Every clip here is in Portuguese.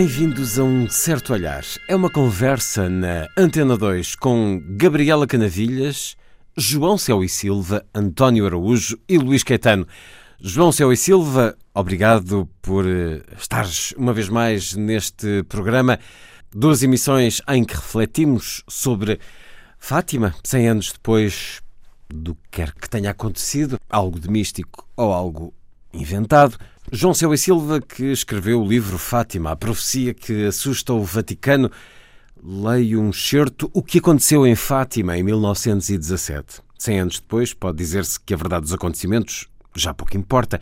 Bem-vindos a um certo olhar. É uma conversa na Antena 2 com Gabriela Canavilhas, João Céu e Silva, António Araújo e Luís Caetano. João Céu e Silva, obrigado por eh, estares uma vez mais neste programa. Duas emissões em que refletimos sobre Fátima, 100 anos depois do que quer que tenha acontecido, algo de místico ou algo inventado. João Céu e Silva, que escreveu o livro Fátima, a profecia que assusta o Vaticano, leio um certo O que aconteceu em Fátima em 1917. Cem anos depois, pode dizer-se que a verdade dos acontecimentos já pouco importa,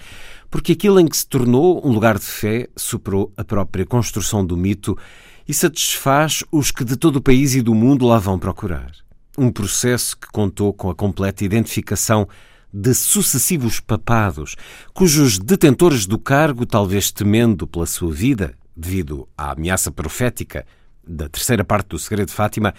porque aquilo em que se tornou um lugar de fé superou a própria construção do mito e satisfaz os que de todo o país e do mundo lá vão procurar. Um processo que contou com a completa identificação de sucessivos papados, cujos detentores do cargo, talvez temendo pela sua vida, devido à ameaça profética da terceira parte do Segredo de Fátima,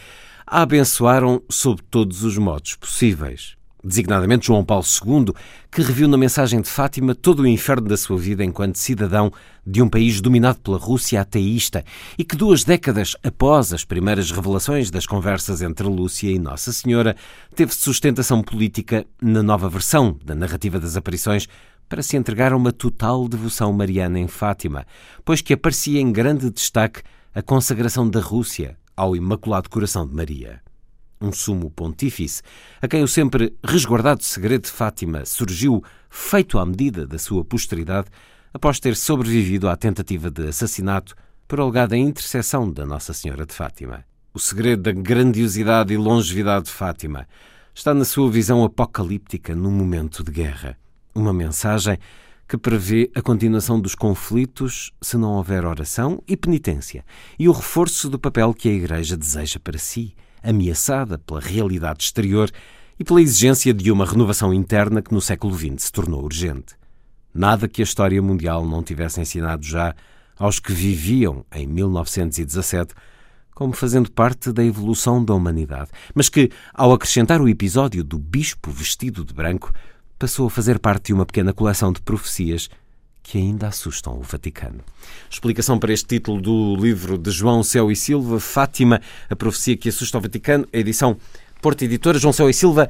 a abençoaram sob todos os modos possíveis designadamente João Paulo II, que reviu na mensagem de Fátima todo o inferno da sua vida enquanto cidadão de um país dominado pela Rússia ateísta e que duas décadas após as primeiras revelações das conversas entre Lúcia e Nossa Senhora, teve sustentação política na nova versão da narrativa das aparições para se entregar a uma total devoção mariana em Fátima, pois que aparecia em grande destaque a consagração da Rússia ao Imaculado Coração de Maria um sumo pontífice, a quem o sempre resguardado segredo de Fátima surgiu feito à medida da sua posteridade, após ter sobrevivido à tentativa de assassinato por alegada intercessão da Nossa Senhora de Fátima. O segredo da grandiosidade e longevidade de Fátima está na sua visão apocalíptica num momento de guerra. Uma mensagem que prevê a continuação dos conflitos se não houver oração e penitência, e o reforço do papel que a Igreja deseja para si ameaçada pela realidade exterior e pela exigência de uma renovação interna que no século XX se tornou urgente. Nada que a história mundial não tivesse ensinado já aos que viviam em 1917 como fazendo parte da evolução da humanidade, mas que, ao acrescentar o episódio do bispo vestido de branco, passou a fazer parte de uma pequena coleção de profecias que ainda assustam o Vaticano. Explicação para este título do livro de João Céu e Silva, Fátima, a profecia que assusta o Vaticano, edição Porta Editora. João Céu e Silva,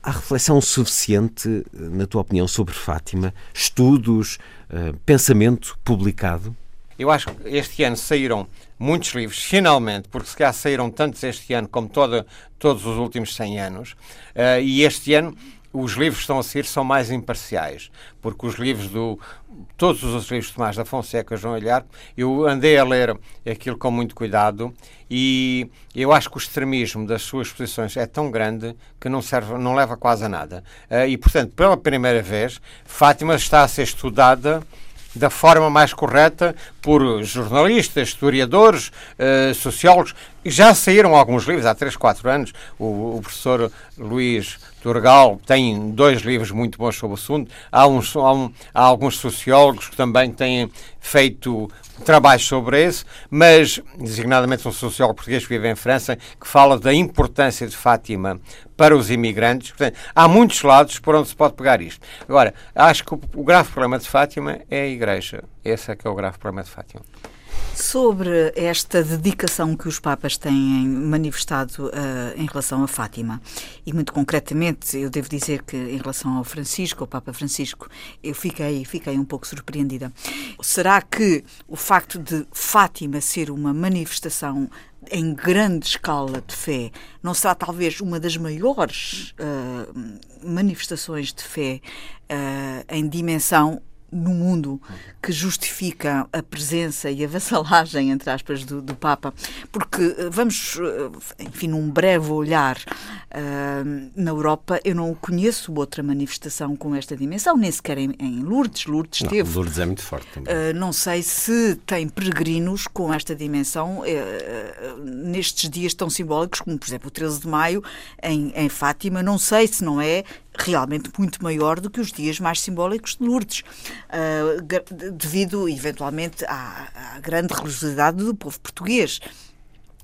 há reflexão suficiente, na tua opinião, sobre Fátima? Estudos, uh, pensamento publicado? Eu acho que este ano saíram muitos livros, finalmente, porque se calhar saíram tantos este ano como todo, todos os últimos 100 anos, uh, e este ano os livros que estão a sair são mais imparciais, porque os livros do. Todos os livros de Tomás da Fonseca, João Olhar, eu andei a ler aquilo com muito cuidado e eu acho que o extremismo das suas posições é tão grande que não, serve, não leva quase a nada. Uh, e, portanto, pela primeira vez, Fátima está a ser estudada da forma mais correta por jornalistas, historiadores, uh, sociólogos. Já saíram alguns livros, há 3, 4 anos. O, o professor Luís Turgal tem dois livros muito bons sobre o assunto. Há, uns, há, um, há alguns sociólogos que também têm feito trabalhos sobre esse, mas, designadamente um sociólogo português que vive em França, que fala da importância de Fátima para os imigrantes. Portanto, há muitos lados por onde se pode pegar isto. Agora, acho que o, o grave problema de Fátima é a Igreja. Esse é que é o grave problema de Fátima. Sobre esta dedicação que os Papas têm manifestado uh, em relação a Fátima, e muito concretamente, eu devo dizer que em relação ao Francisco, ao Papa Francisco, eu fiquei, fiquei um pouco surpreendida. Será que o facto de Fátima ser uma manifestação em grande escala de fé, não será talvez uma das maiores uh, manifestações de fé uh, em dimensão no mundo que justifica a presença e a vassalagem, entre aspas, do, do Papa, porque eh, vamos, eh, enfim, num breve olhar uh, na Europa, eu não conheço outra manifestação com esta dimensão, nem sequer em, em Lourdes. Lourdes não, teve. Lourdes é muito forte também. Uh, não sei se tem peregrinos com esta dimensão uh, nestes dias tão simbólicos como, por exemplo, o 13 de maio em, em Fátima. Não sei se não é realmente muito maior do que os dias mais simbólicos de Lourdes, uh, devido eventualmente à, à grande religiosidade do povo português.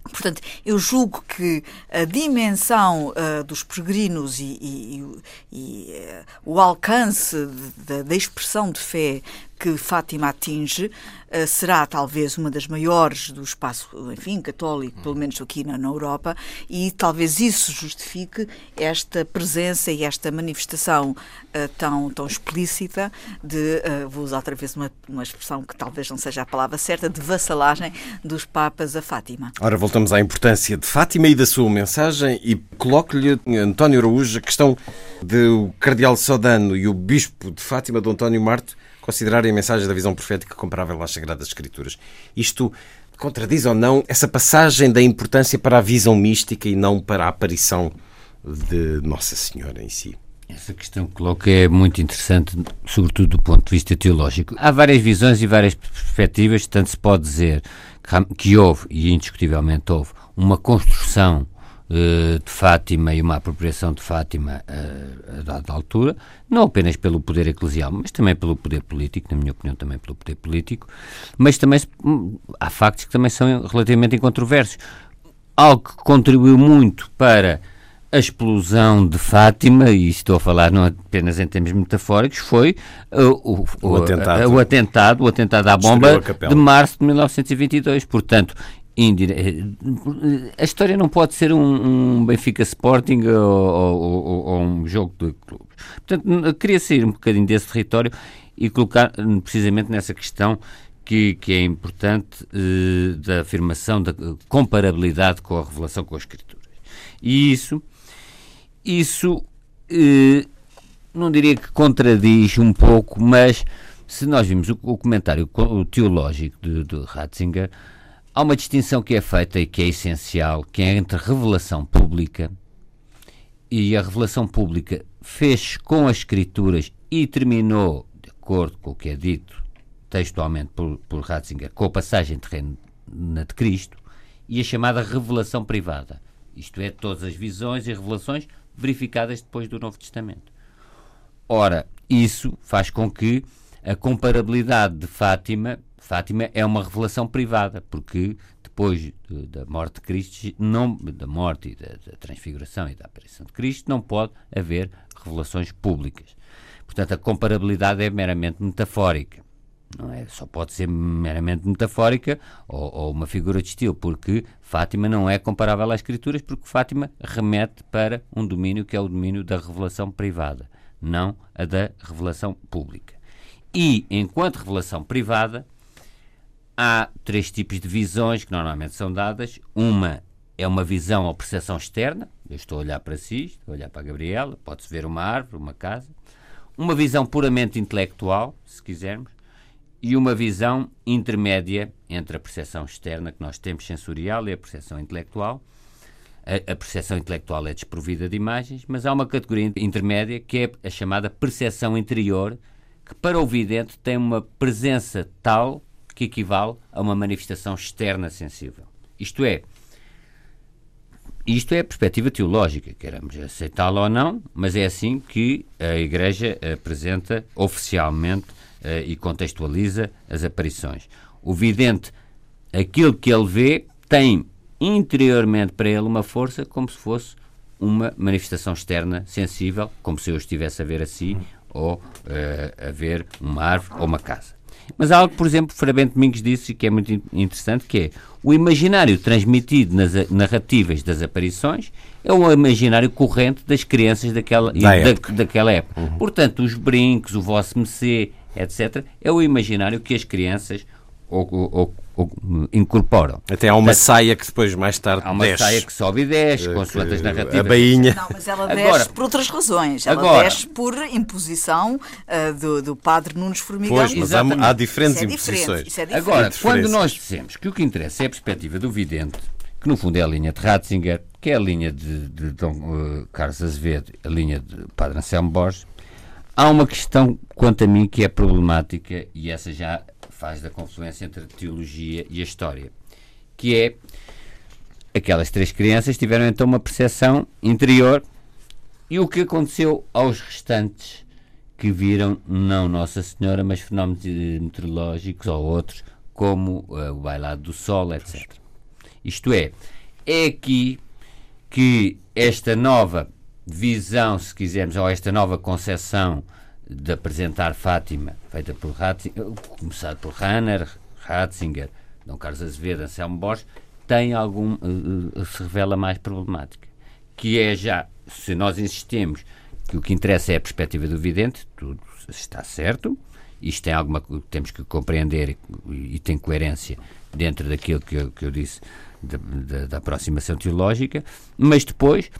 Portanto, eu julgo que a dimensão uh, dos peregrinos e, e, e uh, o alcance da expressão de fé que Fátima atinge será talvez uma das maiores do espaço, enfim, católico, pelo menos aqui na, na, Europa, e talvez isso justifique esta presença e esta manifestação uh, tão, tão explícita de, uh, vou usar outra vez uma, uma expressão que talvez não seja a palavra certa, de vassalagem dos Papas a Fátima. Ora, voltamos à importância de Fátima e da sua mensagem e coloco-lhe, António Araújo, a questão do Cardeal Sodano e o Bispo de Fátima, do António Marto, considerarem a mensagem da visão profética comparável às Sagradas Escrituras. Isto contradiz ou não essa passagem da importância para a visão mística e não para a aparição de Nossa Senhora em si? Essa questão que coloca é muito interessante, sobretudo do ponto de vista teológico. Há várias visões e várias perspectivas, tanto se pode dizer que houve, e indiscutivelmente houve, uma construção de Fátima e uma apropriação de Fátima a, a dada altura, não apenas pelo poder eclesial, mas também pelo poder político, na minha opinião também pelo poder político, mas também hum, há factos que também são relativamente incontroversos. Algo que contribuiu muito para a explosão de Fátima, e estou a falar não apenas em termos metafóricos, foi uh, o, o, o, atentado. o, atentado, o atentado à bomba de março de 1922. Portanto, Indire... A história não pode ser um, um Benfica Sporting ou, ou, ou, um jogo de clubes. Portanto, queria sair um bocadinho desse território e colocar precisamente nessa questão que, que é importante eh, da afirmação da comparabilidade com a revelação com as Escrituras. E isso, isso eh, não diria que contradiz um pouco, mas se nós vimos o, o comentário teológico de, de Ratzinger, Há uma distinção que é feita e que é essencial, que é entre revelação pública e a revelação pública fez com as escrituras e terminou, de acordo com o que é dito textualmente por, por Ratzinger, com a passagem terrena de Cristo, e a chamada revelação privada. Isto é, todas as visões e revelações verificadas depois do Novo Testamento. Ora, isso faz com que a comparabilidade de Fátima Fátima é uma revelação privada, porque depois da morte de Cristo, não, da morte e da, da, transfiguração e da aparição de Cristo, não pode haver revelações públicas. Portanto, a comparabilidade é meramente metafórica. Não é? Só pode ser meramente metafórica ou, ou uma figura de estilo, porque Fátima não é comparável às Escrituras, porque Fátima remete para um domínio que é o domínio da revelação privada, não a da revelação pública. E, enquanto revelação privada, há três tipos de visões que normalmente são dadas. Uma é uma visão ou percepção externa. Eu estou a olhar para si, estou a olhar para a Gabriela, pode-se ver uma árvore, uma casa. Uma visão puramente intelectual, se quisermos. E uma visão intermédia entre a percepção externa que nós temos sensorial e a percepção intelectual. A, a percepção intelectual é desprovida de imagens, mas há uma categoria intermédia que é a chamada percepção interior, que para o vidente tem uma presença tal que equivale a uma manifestação externa sensível. Isto é, isto é a perspectiva teológica, queremos aceitá-la ou não, mas é assim que a Igreja apresenta oficialmente uh, e contextualiza as aparições. O vidente, aquilo que ele vê, tem interiormente para ele uma força como se fosse uma manifestação externa sensível, como se eu estivesse a ver assim, ou uh, a ver uma árvore ou uma casa. Mas há algo, por exemplo, Frei Bento Domingos disse que é muito interessante, que é o imaginário transmitido nas narrativas das aparições é o imaginário corrente das crianças daquela da época. Da, daquela época. Uhum. Portanto, os brincos, o vosso mecê, etc., é o imaginário que as crianças ou, ou, ou incorporam. Até há uma saia que depois mais tarde Há uma desce. saia que sobe e desce, Eh, consoante as narrativas. A bainha. Não, mas ela desce Agora- por outras razões. Ela Agora- desce por imposição ah, do, do padre Nunes Formigão. Pois, mas há, há diferentes Isso é diferente, imposições. isso é diferente. Agora, Tem quando nós dissemos que o que interessa é a perspectiva do vidente, que no fundo é a linha de Ratzinger, que é a linha de, de Dom eh, Carlos Azevedo, a linha de Padre Anselmo Borges, há uma questão, quanto a mim, que é problemática e essa já faz da confluência entre a teologia e a história, que é aquelas três crianças tiveram então uma percepção interior e o que aconteceu aos restantes que viram não Nossa Senhora, mas fenómenos meteorológicos ou outros, como eh, o bailado do sol, etc. Isto é, é aqui que esta nova visão, se quisermos, ou esta nova concepção de apresentar Fátima, feita por Ratzinger, começado por Ranner, Ratzinger, Dom Carlos Azevedo, Anselmo Borges, tem algum, eh, eh, se revela mais problemática. Que é já, se nós insistimos que o que interessa é a perspectiva do vidente, tudo está certo, isto tem alguma temos que compreender e, e tem coerência dentro daquilo que eu, que eu disse da, da- da aproximação teológica, mas depois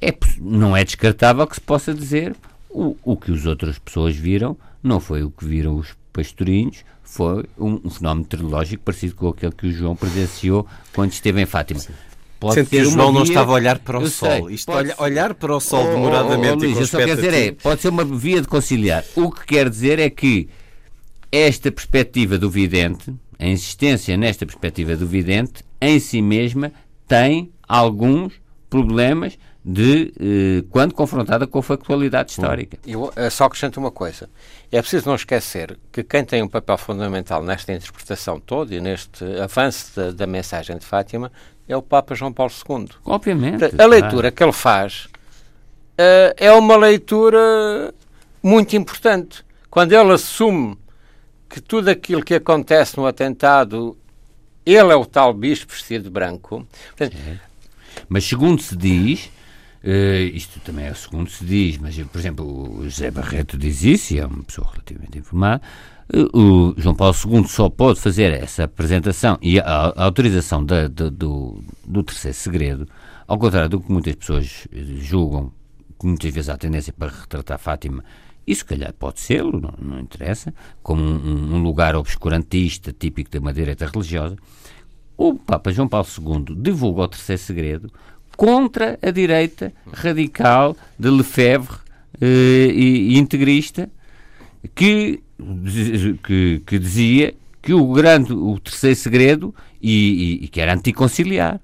é, não é descartável que se possa dizer o, o que as outras pessoas viram não foi o que viram os pastorinhos, foi um, um fenómeno meteorológico parecido com aquele que o João presenciou quando esteve em Fátima. Pode Sendo que ser o João não estava a olhar para o eu sol. sei, Isto, pode olha- olhar para o sol Oh, oh, demoradamente oh, Luís, e com eu só quero dizer é, pode ser uma via de conciliar. O que quer dizer é que esta perspectiva do vidente, a insistência nesta perspectiva do vidente, em si mesma, tem alguns problemas de eh, quando confrontada com a factualidade histórica. Eu eh, só acrescento uma coisa. É preciso não esquecer que quem tem um papel fundamental nesta interpretação toda e neste avanço da, da mensagem de Fátima é o Papa João Paulo II. Obviamente. A leitura que ele faz eh, é uma leitura muito importante. Quando ele assume que tudo aquilo que acontece no atentado, ele é o tal bispo vestido de branco. Portanto, Mas segundo se diz, eh, isto também é segundo se diz, mas por exemplo o José Barreto diz isso e é uma pessoa relativamente informada, eh, o João Paulo II só pode fazer essa apresentação e a, a autorização da- da- do, do terceiro segredo, ao contrário do que muitas pessoas eh, julgam, que muitas vezes há tendência para retratar Fátima, e se calhar pode ser, não, não interessa, como um, um lugar obscurantista típico de uma direita religiosa, o Papa João Paulo II divulga o terceiro segredo contra a direita radical de Lefebvre eh, e, integrista que, que, que dizia que o grande, o terceiro segredo e, e- e que era anticonciliar.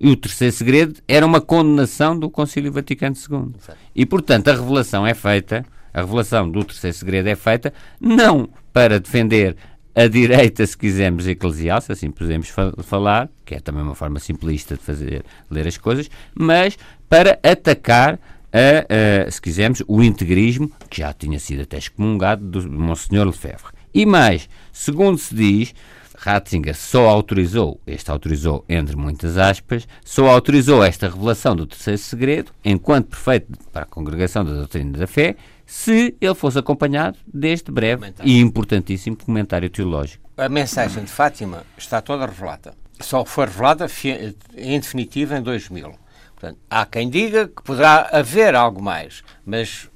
E o terceiro segredo era uma condenação do Concílio Vaticano II. E, portanto, a revelação é feita, a revelação do terceiro segredo é feita não para defender a direita, se quisermos, eclesial, se assim podemos fa- falar, que é também uma forma simplista de fazer ler as coisas, mas para atacar a, a, se quisermos, o integrismo, que já tinha sido até excomungado do Monsenhor Lefebvre. E mais, segundo se diz, Ratzinger só autorizou, este autorizou entre muitas aspas, só autorizou esta revelação do terceiro segredo, enquanto prefeito para a Congregação da Doutrina da Fé, se ele fosse acompanhado deste breve Comentário. e importantíssimo comentário teológico. A mensagem de Fátima está toda revelada. Só foi revelada em definitiva em 2000. Portanto, há quem diga que poderá haver algo mais, mas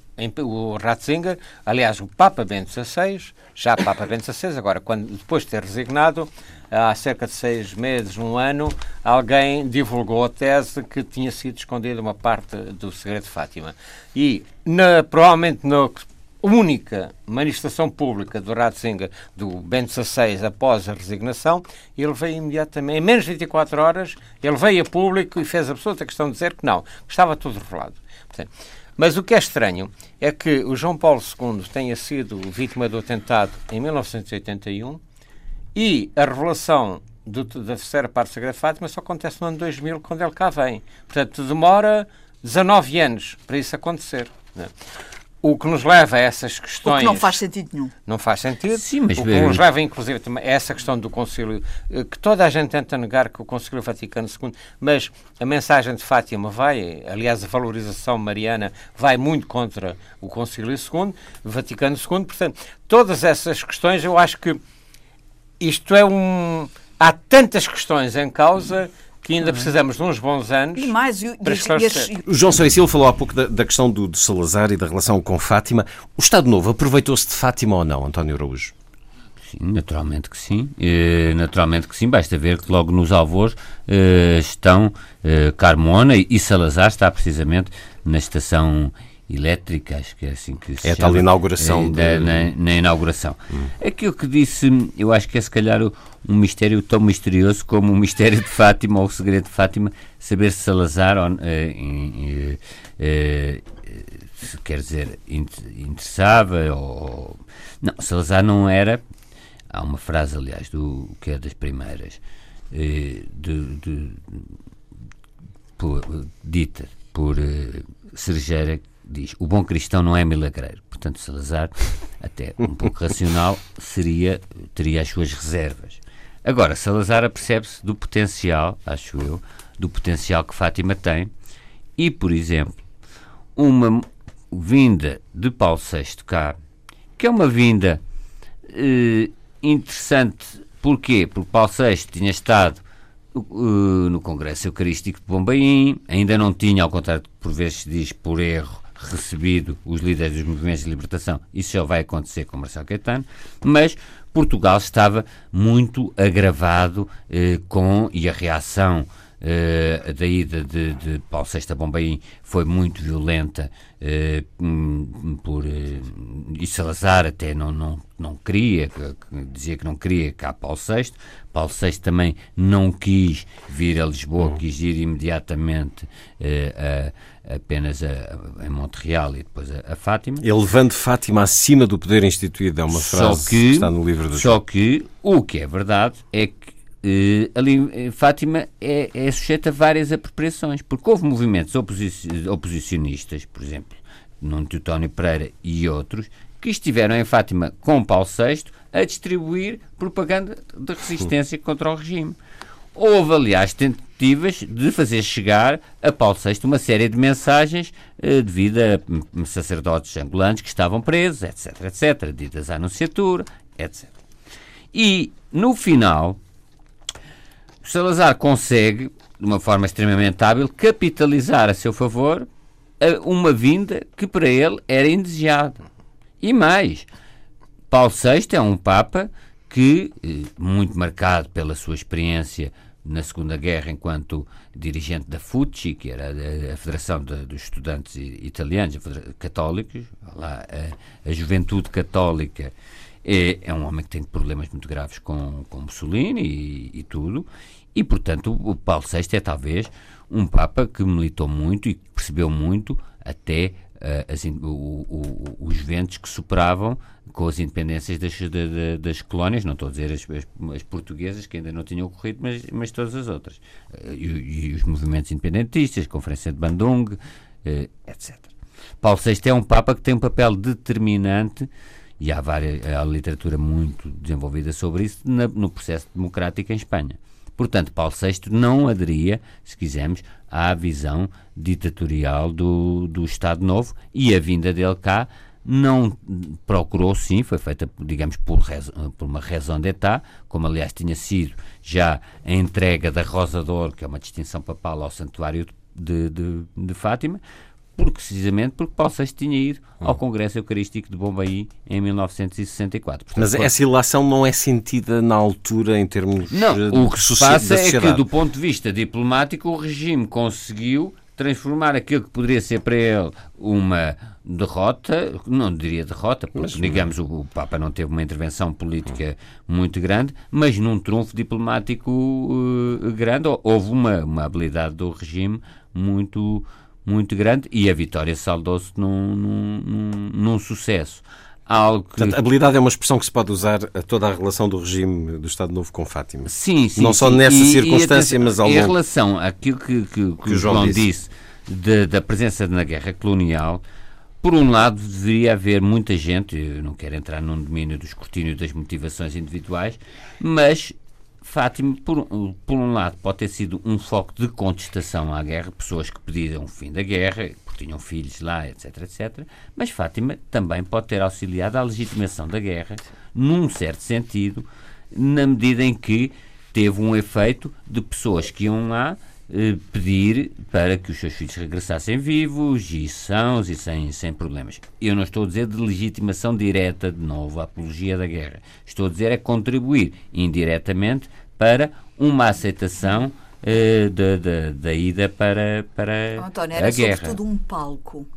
o Ratzinger, aliás, o Papa Bento XVI, já Papa Bento XVI, agora, quando, depois de ter resignado, há cerca de seis meses, um ano, alguém divulgou a tese que tinha sido escondida uma parte do segredo de Fátima. E, na, provavelmente, na única manifestação pública do Ratzinger, do Bento XVI, após a resignação, ele veio imediatamente, em menos de 24 horas, ele veio a público e fez absoluta questão de dizer que não, que estava tudo revelado. Portanto, mas o que é estranho é que o João Paulo II tenha sido vítima do atentado em 1981 e a revelação do- da terceira parte de Fátima só acontece no ano 2000, quando ele cá vem. Portanto, demora 19 anos para isso acontecer. é? O que nos leva a essas O questões. que não faz sentido nenhum. Não faz sentido. Sim, mas o que nos leva, inclusive, a essa questão do Concílio, eh, que toda a gente tenta negar que o Concílio Vaticano II, mas a mensagem de Fátima vai, aliás, a valorização mariana vai muito contra o Concílio II, Vaticano II, portanto, todas essas questões eu acho que isto é um. Há tantas questões em causa que ainda precisamos de uns bons anos E mais, e, para e, esclarecer. O João São Silva falou há pouco da, da questão do, do Salazar e da relação com Fátima. O Estado Novo aproveitou-se de Fátima ou não, António Araújo? Sim, naturalmente que sim. Eh, naturalmente que sim. Basta ver que logo nos alvores eh, estão eh, Carmona e, e Salazar está precisamente na estação elétrica, acho que é assim que se É a chama. tal inauguração Eh, de- na, na inauguração. Aquilo que disse, eu acho que é se calhar um mistério tão misterioso como o mistério de Fátima ou o segredo de Fátima, saber se Salazar ou, eh, eh, eh, quer dizer int- interessava ou não, Salazar não era há uma frase aliás do que é das primeiras eh, de, de- por- dita por Cerejeira diz o bom cristão não é milagreiro portanto Salazar até um pouco racional seria teria as suas reservas agora Salazar apercebe-se do potencial acho eu do potencial que Fátima tem e por exemplo uma vinda de Paulo VI cá que é uma vinda eh, interessante. Porquê? Porque Paulo VI tinha estado eh, no Congresso Eucarístico de Bombaim, ainda não tinha, ao contrário do que por vezes se diz por erro, recebido os líderes dos movimentos de libertação. Isso já vai acontecer com Marcelo Caetano, mas Portugal estava muito agravado eh, com, e a reação eh, da ida de, de Paulo VI a Bombaim foi muito violenta hum, por eh, e Salazar até não, não, não queria, que- que dizia que não queria cá Paulo VI. Paulo VI também não quis vir a Lisboa, quis ir imediatamente a- apenas a, a- Montreal e depois a, a Fátima. Ele levando Fátima acima do poder instituído, é uma frase que, que, está no livro do só que o que é verdade é que ali eh, Fátima é, é sujeita a várias apropriações, porque houve movimentos oposi- oposicionistas, por exemplo, Nuno Teutónio Pereira e outros, que estiveram em Fátima com Paulo VI a distribuir propaganda de resistência contra o regime. Houve, aliás, tentativas de fazer chegar a Paulo VI uma série de mensagens eh, devido a hum, sacerdotes angolanos que estavam presos, etc, etc, ditas à anunciatura, etc. E, no final, Salazar consegue, de uma forma extremamente hábil, capitalizar a seu favor a- uma vinda que para ele era indesejada. E mais, Paulo VI é um Papa que, eh, muito marcado pela sua experiência na Segunda Guerra enquanto dirigente da FUCI, que era a, Federação de- dos Estudantes Italianos Católicos, lá, a, a Juventude Católica, é, é um homem que tem problemas muito graves com, com Mussolini e, e tudo, e portanto o Paulo VI é talvez um Papa que militou muito e que percebeu muito até eh, as o- o- os ventos que superavam com as independências das, da- da- das colónias, não estou a dizer as, as- as portuguesas que ainda não tinham ocorrido, mas, mas todas as outras. Eh, E, e os movimentos independentistas, a Conferência de Bandung, eh, etc. Paulo VI é um Papa que tem um papel determinante e há, várias, há literatura muito desenvolvida sobre isso na- no processo democrático em Espanha. Portanto, Paulo VI não aderia, se quisermos, à visão ditatorial do, do Estado Novo e a vinda dele cá não procurou, sim, foi feita, digamos, por, por uma raison d'État, como aliás tinha sido já a entrega da Rosa de Ouro, que é uma distinção papal ao Santuário de, de, de Fátima, porque, precisamente porque Paulo VI tinha ido ao Congresso Eucarístico de Bombaí em 1964. Portanto, Mas essa ilação não é sentida na altura em termos não, o que se passa é que, do ponto de vista diplomático, o regime conseguiu transformar aquilo que poderia ser para ele uma derrota, não diria derrota, porque, digamos, o, o Papa não teve uma intervenção política muito grande, mas num trunfo diplomático eh, grande, houve uma, uma habilidade do regime muito, muito grande e a vitória saldou-se num, num, num, sucesso. Algo que... Portanto, habilidade é uma expressão que se pode usar a toda a relação do regime do Estado Novo com Fátima. Sim, sim. Não só sim. nessa E- e circunstância, atenção, mas ao Em longo. relação àquilo que, que, que o João, disse, de- da presença na guerra colonial, por um lado, deveria haver muita gente, eu não quero entrar num domínio do escrutínio das motivações individuais, mas Fátima, por, por um lado, pode ter sido um foco de contestação à guerra, pessoas que pediam o fim da guerra, porque tinham filhos lá, etc, etc. Mas Fátima também pode ter auxiliado à legitimação da guerra, num certo sentido, na medida em que teve um efeito de pessoas que iam lá eh, pedir para que os seus filhos regressassem vivos e sãos e sem, sem problemas. Eu não estou a dizer de legitimação direta, de novo, a apologia da guerra. Estou a dizer é contribuir indiretamente para uma aceitação eh, da, da, da, ida para, para António, era a guerra. sobretudo um palco.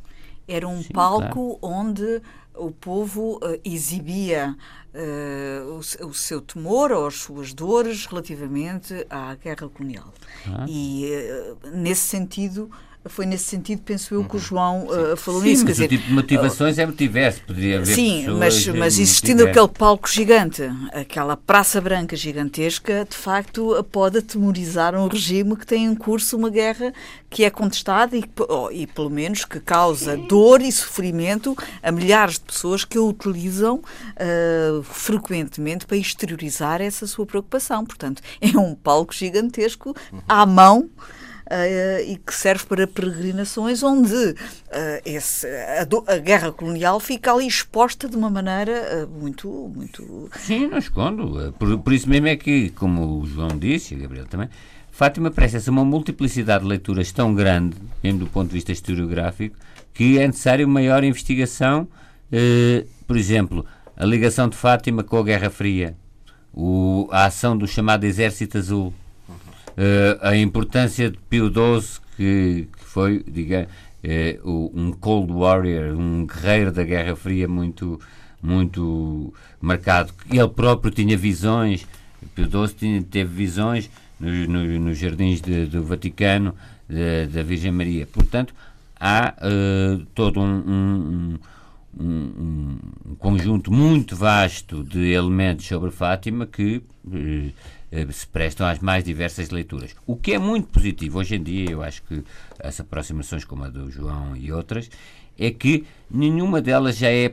Era um Sim, palco claro. onde o povo uh, exibia uh, o, o, seu temor ou as suas dores relativamente à guerra colonial. Ah. E, uh, nesse sentido, foi nesse sentido, penso eu, que o uhum. João uh, falou sim, nisso. Mas o tipo de motivações uh, é tivesse, poderia haver Sim, mas, mas existindo aquele palco gigante, aquela praça branca gigantesca, de facto pode atemorizar um regime que tem em curso uma guerra que é contestada e, oh, e pelo menos que causa dor e sofrimento a milhares de pessoas que a utilizam uh, frequentemente para exteriorizar essa sua preocupação. Portanto, é um palco gigantesco à mão e que serve para peregrinações, onde uh, esse, a, do, a, guerra colonial fica ali exposta de uma maneira uh, muito, muito. Sim, não escondo. Por, por, isso mesmo é que, como o João disse, e o Gabriel também, Fátima parece uma multiplicidade de leituras tão grande, mesmo do ponto de vista historiográfico, que é necessário maior investigação. por exemplo, a ligação de Fátima com a Guerra Fria, o, a ação do chamado Exército Azul, a importância de Pio XII, que, que foi, diga, uh, um Cold Warrior, um guerreiro da Guerra Fria muito, muito marcado. Ele próprio tinha visões, Pio XII tinha, teve visões nos, no, nos jardins de, do Vaticano, de, da Virgem Maria. Portanto, há uh, todo um, um, um, um, conjunto muito vasto de elementos sobre Fátima que eh, se prestam às mais diversas leituras. O que é muito positivo hoje em dia, eu acho que as aproximações como a do João e outras, é que nenhuma delas já é, eh,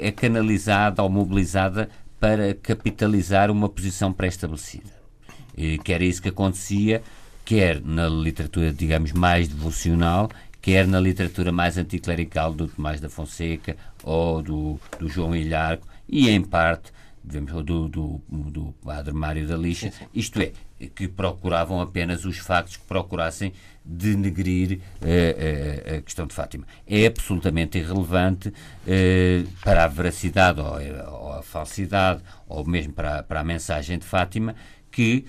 é canalizada ou mobilizada para capitalizar uma posição pré-estabelecida. Que era isso que acontecia, quer na literatura, digamos, mais devocional, quer na literatura mais anticlerical do Tomás da Fonseca ou do, do João Ilharco, e em parte do, do, do padre Mário da Lixa, isto é, que procuravam apenas os factos que procurassem denegrir uh, uh, a questão de Fátima. É absolutamente irrelevante uh, para a veracidade ou, ou, a falsidade, ou mesmo para, para a mensagem de Fátima, que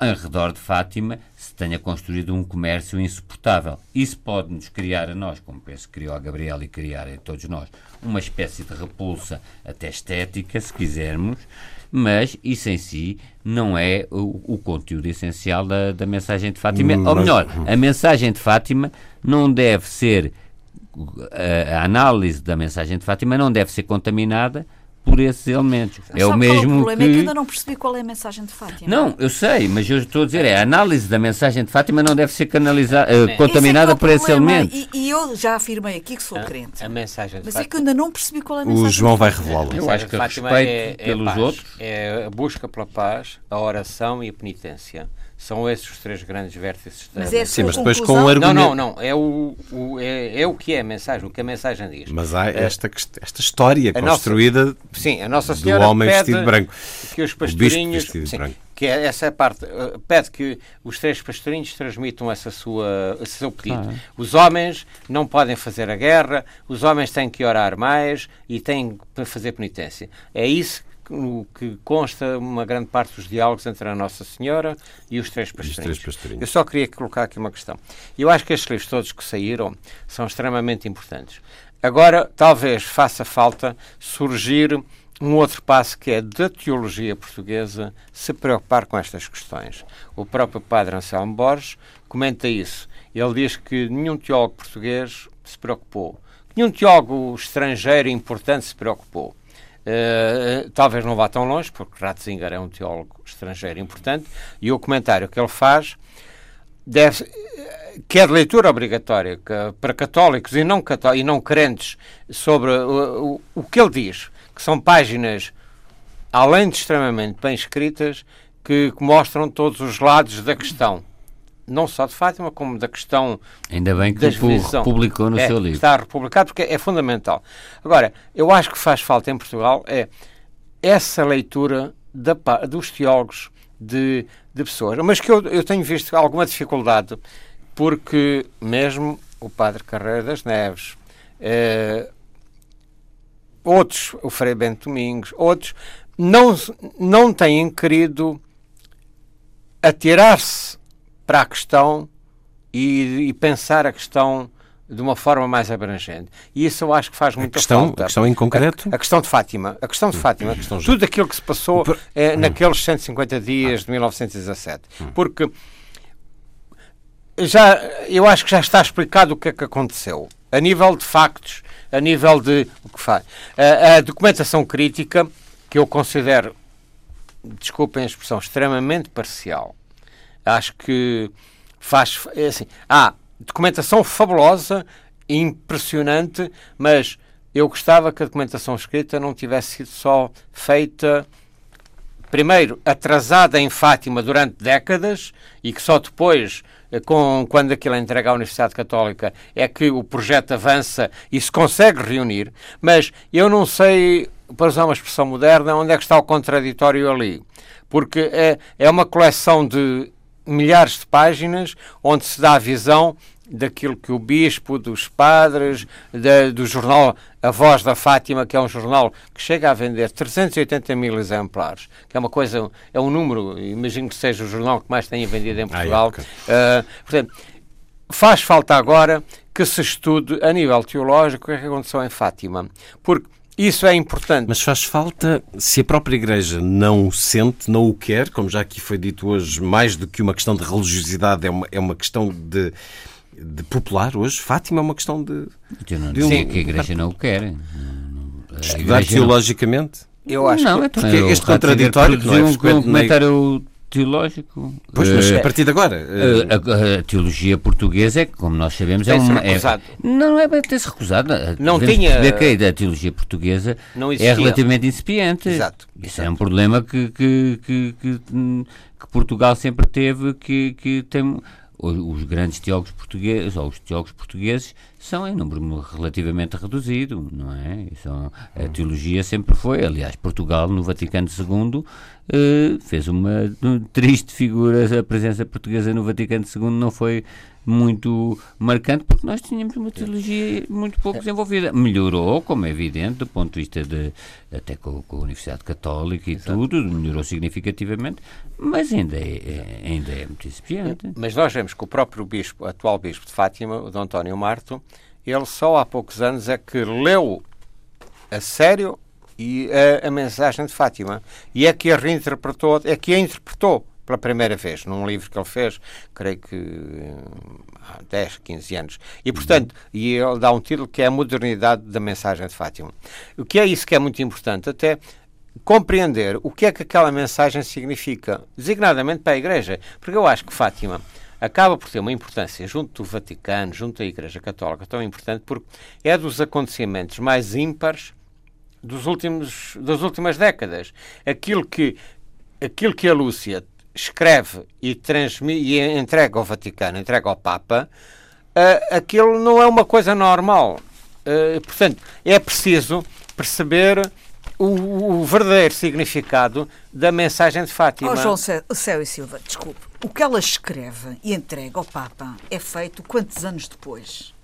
em redor de Fátima se tenha construído um comércio insuportável. Isso pode nos criar a nós, como penso que criou a Gabriela e criar a todos nós, uma espécie de repulsa até estética, se quisermos, mas isso em si não é o, o conteúdo essencial da, da, mensagem de Fátima. Hum, Ou melhor, a mensagem de Fátima não deve ser. A, a análise da mensagem de Fátima não deve ser contaminada por esses elementos. é o mesmo o problema que... é que ainda não percebi qual é a mensagem de Fátima. Não, eu sei, mas eu estou a dizer, é, a análise da mensagem de Fátima não deve ser canalizada, uh, contaminada é, é por esses elementos. E, e, eu já afirmei aqui que sou a, crente. A mensagem mas Fátima... é que eu ainda não percebi qual é a mensagem. O João vai revelá-lo. Eu acho que respeito é, é pelos paz, outros. É a busca pela paz, a oração e a penitência. São esses os três grandes vértices da mas é Sim, mas depois com um argumento... Não, não, não. É o, o é, é, o que é a mensagem, o que a mensagem diz. Mas há eh, esta, esta história a construída nossa, sim, a Nossa Senhora do homem vestido branco. Que os pastorinhos... Sim, branco. que é essa parte, uh, pede que os três pastorinhos transmitam essa sua, esse seu pedido. Ah. Os homens não podem fazer a guerra, os homens têm que orar mais e têm que fazer penitência. É isso que consta uma grande parte dos diálogos entre a Nossa Senhora e os Três Pastorinhos. Os três pastorinhos. Eu só queria colocar aqui uma questão. Eu acho que estes livros todos que saíram são extremamente importantes. Agora, talvez faça falta surgir um outro passo que é da teologia portuguesa se preocupar com estas questões. O próprio Padre Anselmo Borges comenta isso. Ele diz que nenhum teólogo português se preocupou, nenhum teólogo estrangeiro importante se preocupou. Uh, talvez não vá tão longe, porque Ratzinger é um teólogo estrangeiro importante, e o comentário que ele faz deve, que é de leitura obrigatória para católicos e não, cató e não crentes sobre o, o, o que ele diz, que são páginas, além de extremamente bem escritas, que, que mostram todos os lados da questão não só de Fátima, como da questão. Ainda bem que o publicou no é, seu livro. Está republicado porque é fundamental. Agora, eu acho que faz falta em Portugal é essa leitura da, dos teólogos de, de pessoas, mas que eu, eu tenho visto alguma dificuldade, porque mesmo o padre Carreira das Neves, eh, outros, o Frei Bento Domingos, outros, não, não têm querido atirar-se para a questão e, e, pensar a questão de uma forma mais abrangente. E isso eu acho que faz muita questão, falta. A questão em concreto? A, a questão de Fátima. A questão de Fátima. Hum, tudo aquilo que se passou Por... é, naqueles 150 dias de 1917. Hum. Porque já, eu acho que já está explicado o que é que aconteceu. A nível de factos, a nível de o que faz. A, a documentação crítica, que eu considero, desculpem a expressão, extremamente parcial. Acho que faz. É assim, há documentação fabulosa, impressionante, mas eu gostava que a documentação escrita não tivesse sido só feita primeiro atrasada em Fátima durante décadas e que só depois com, quando aquilo é entregue à Universidade Católica, é que o projeto avança e se consegue reunir, mas eu não sei, para usar uma expressão moderna, onde é que está o contraditório ali. Porque é, é uma coleção de milhares de páginas onde se dá a visão daquilo que o bispo, dos padres, da, do jornal A Voz da Fátima, que é um jornal que chega a vender 380 mil exemplares, que é uma coisa, é um número, imagino que seja o jornal que mais tenha vendido em Portugal. Ah, é, uh, portanto, faz falta agora que se estude a nível teológico o que é que aconteceu em Fátima, porque isso é importante. Mas faz falta, se a própria Igreja não o sente, não o quer, como já aqui foi dito hoje, mais do que uma questão de religiosidade, é uma, é uma questão de de popular hoje. Fátima é uma questão de. Eu não de um... que a Igreja não o quer. Estudar teologicamente? Não... Eu acho não, que. Então, porque este contraditório que não é um comentário teológico. Pois, mas a partir de agora. Uh, a, a, teologia portuguesa é, como nós sabemos, é uma. É, não, não é bem ter-se recusado. Não tinha. Que a teologia portuguesa é relativamente incipiente. Exato. Isso é um problema que, que, que, que, que Portugal sempre teve, que, que tem os grandes teólogos portugueses, ou os teólogos portugueses, são em número relativamente reduzido, não é? São, a teologia sempre foi, aliás, Portugal, no Vaticano II, eh, fez uma triste figura, a presença portuguesa no Vaticano II não foi muito marcante, porque nós tínhamos uma teologia muito pouco desenvolvida. Melhorou, como é evidente, do ponto de vista de, até com, com a Universidade Católica e Exato. tudo, melhorou significativamente, mas ainda é, é, ainda é muito incipiente. Mas nós vemos que o próprio bispo, atual bispo de Fátima, o D. António Marto, ele só há poucos anos é que leu a sério e a, a mensagem de Fátima e é que a reinterpretou, é que a interpretou pela primeira vez, num livro que ele fez, creio que há 10, 15 anos. E, portanto, e ele dá um título que é a modernidade da mensagem de Fátima. O que é isso que é muito importante? Até compreender o que é que aquela mensagem significa, designadamente para a Igreja. Porque eu acho que Fátima acaba por ter uma importância junto do Vaticano, junto à Igreja Católica, tão importante porque é dos acontecimentos mais ímpares dos últimos, das últimas décadas. Aquilo que, aquilo que a Lúcia escreve e, transmite, e entrega ao Vaticano, entrega ao Papa, uh, aquilo não é uma coisa normal. Uh, portanto, é preciso perceber o, o, verdadeiro significado da mensagem de Fátima. Oh, João Céu e Silva, desculpe. O que ela escreve e entrega ao Papa é feito quantos anos depois?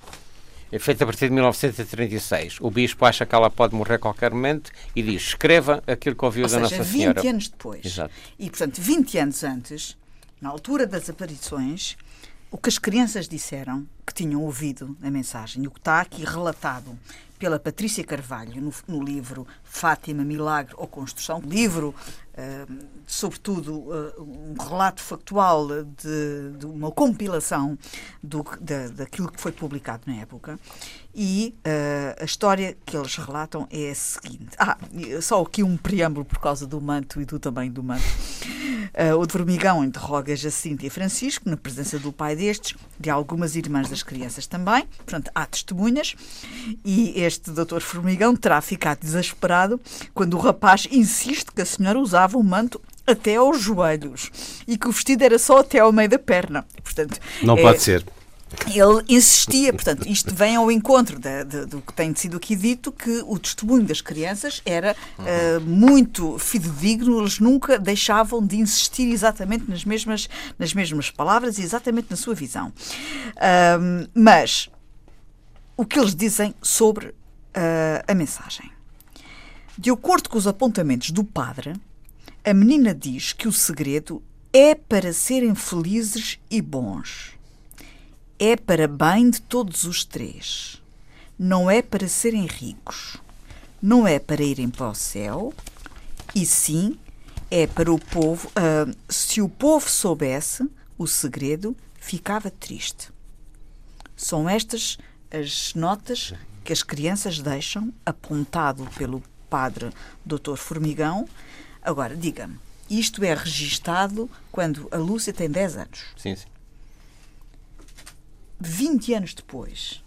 É feita a partir de 1936. O bispo acha que ela pode morrer a qualquer momento e diz: escreva aquilo que ouviu Ou da seja, Nossa Senhora. 20 anos depois. Exato. E, portanto, 20 anos antes, na altura das aparições, o que as crianças disseram que tinham ouvido a mensagem, o que está aqui relatado pela Patrícia Carvalho no, no livro Fátima, Milagre ou Construção, livro uh, sobretudo uh, um relato factual de, de uma compilação do, daquilo que foi publicado na época. E uh, a história que eles relatam é a seguinte. Ah, só aqui um preâmbulo por causa do manto e do tamanho do manto. Uh, o de Formigão interroga Jacinto e Francisco, na presença do pai destes, de algumas irmãs das crianças também. Portanto, há testemunhas. E este doutor Formigão terá ficado desesperado quando o rapaz insiste que a senhora usava um manto até aos joelhos e que o vestido era só até ao meio da perna. Portanto, não é, pode ser. ele insistia, portanto, isto vem ao encontro de, de, do que tem sido aqui dito, que o testemunho das crianças era uh, muito fidedigno, eles nunca deixavam de insistir exatamente nas mesmas, nas mesmas palavras e exatamente na sua visão. Uh, mas o que eles dizem sobre uh, a mensagem? De acordo com os apontamentos do padre, a menina diz que o segredo é para serem felizes e bons é para bem de todos os três. Não é para serem ricos. Não é para irem para o céu. E sim, é para o povo. Uh, se o povo soubesse o segredo, ficava triste. São estas as notas que as crianças deixam, apontado pelo padre Dr. Formigão. Agora, diga-me, isto é registado quando a Lúcia tem 10 anos. Sim, sim. 20 anos depois,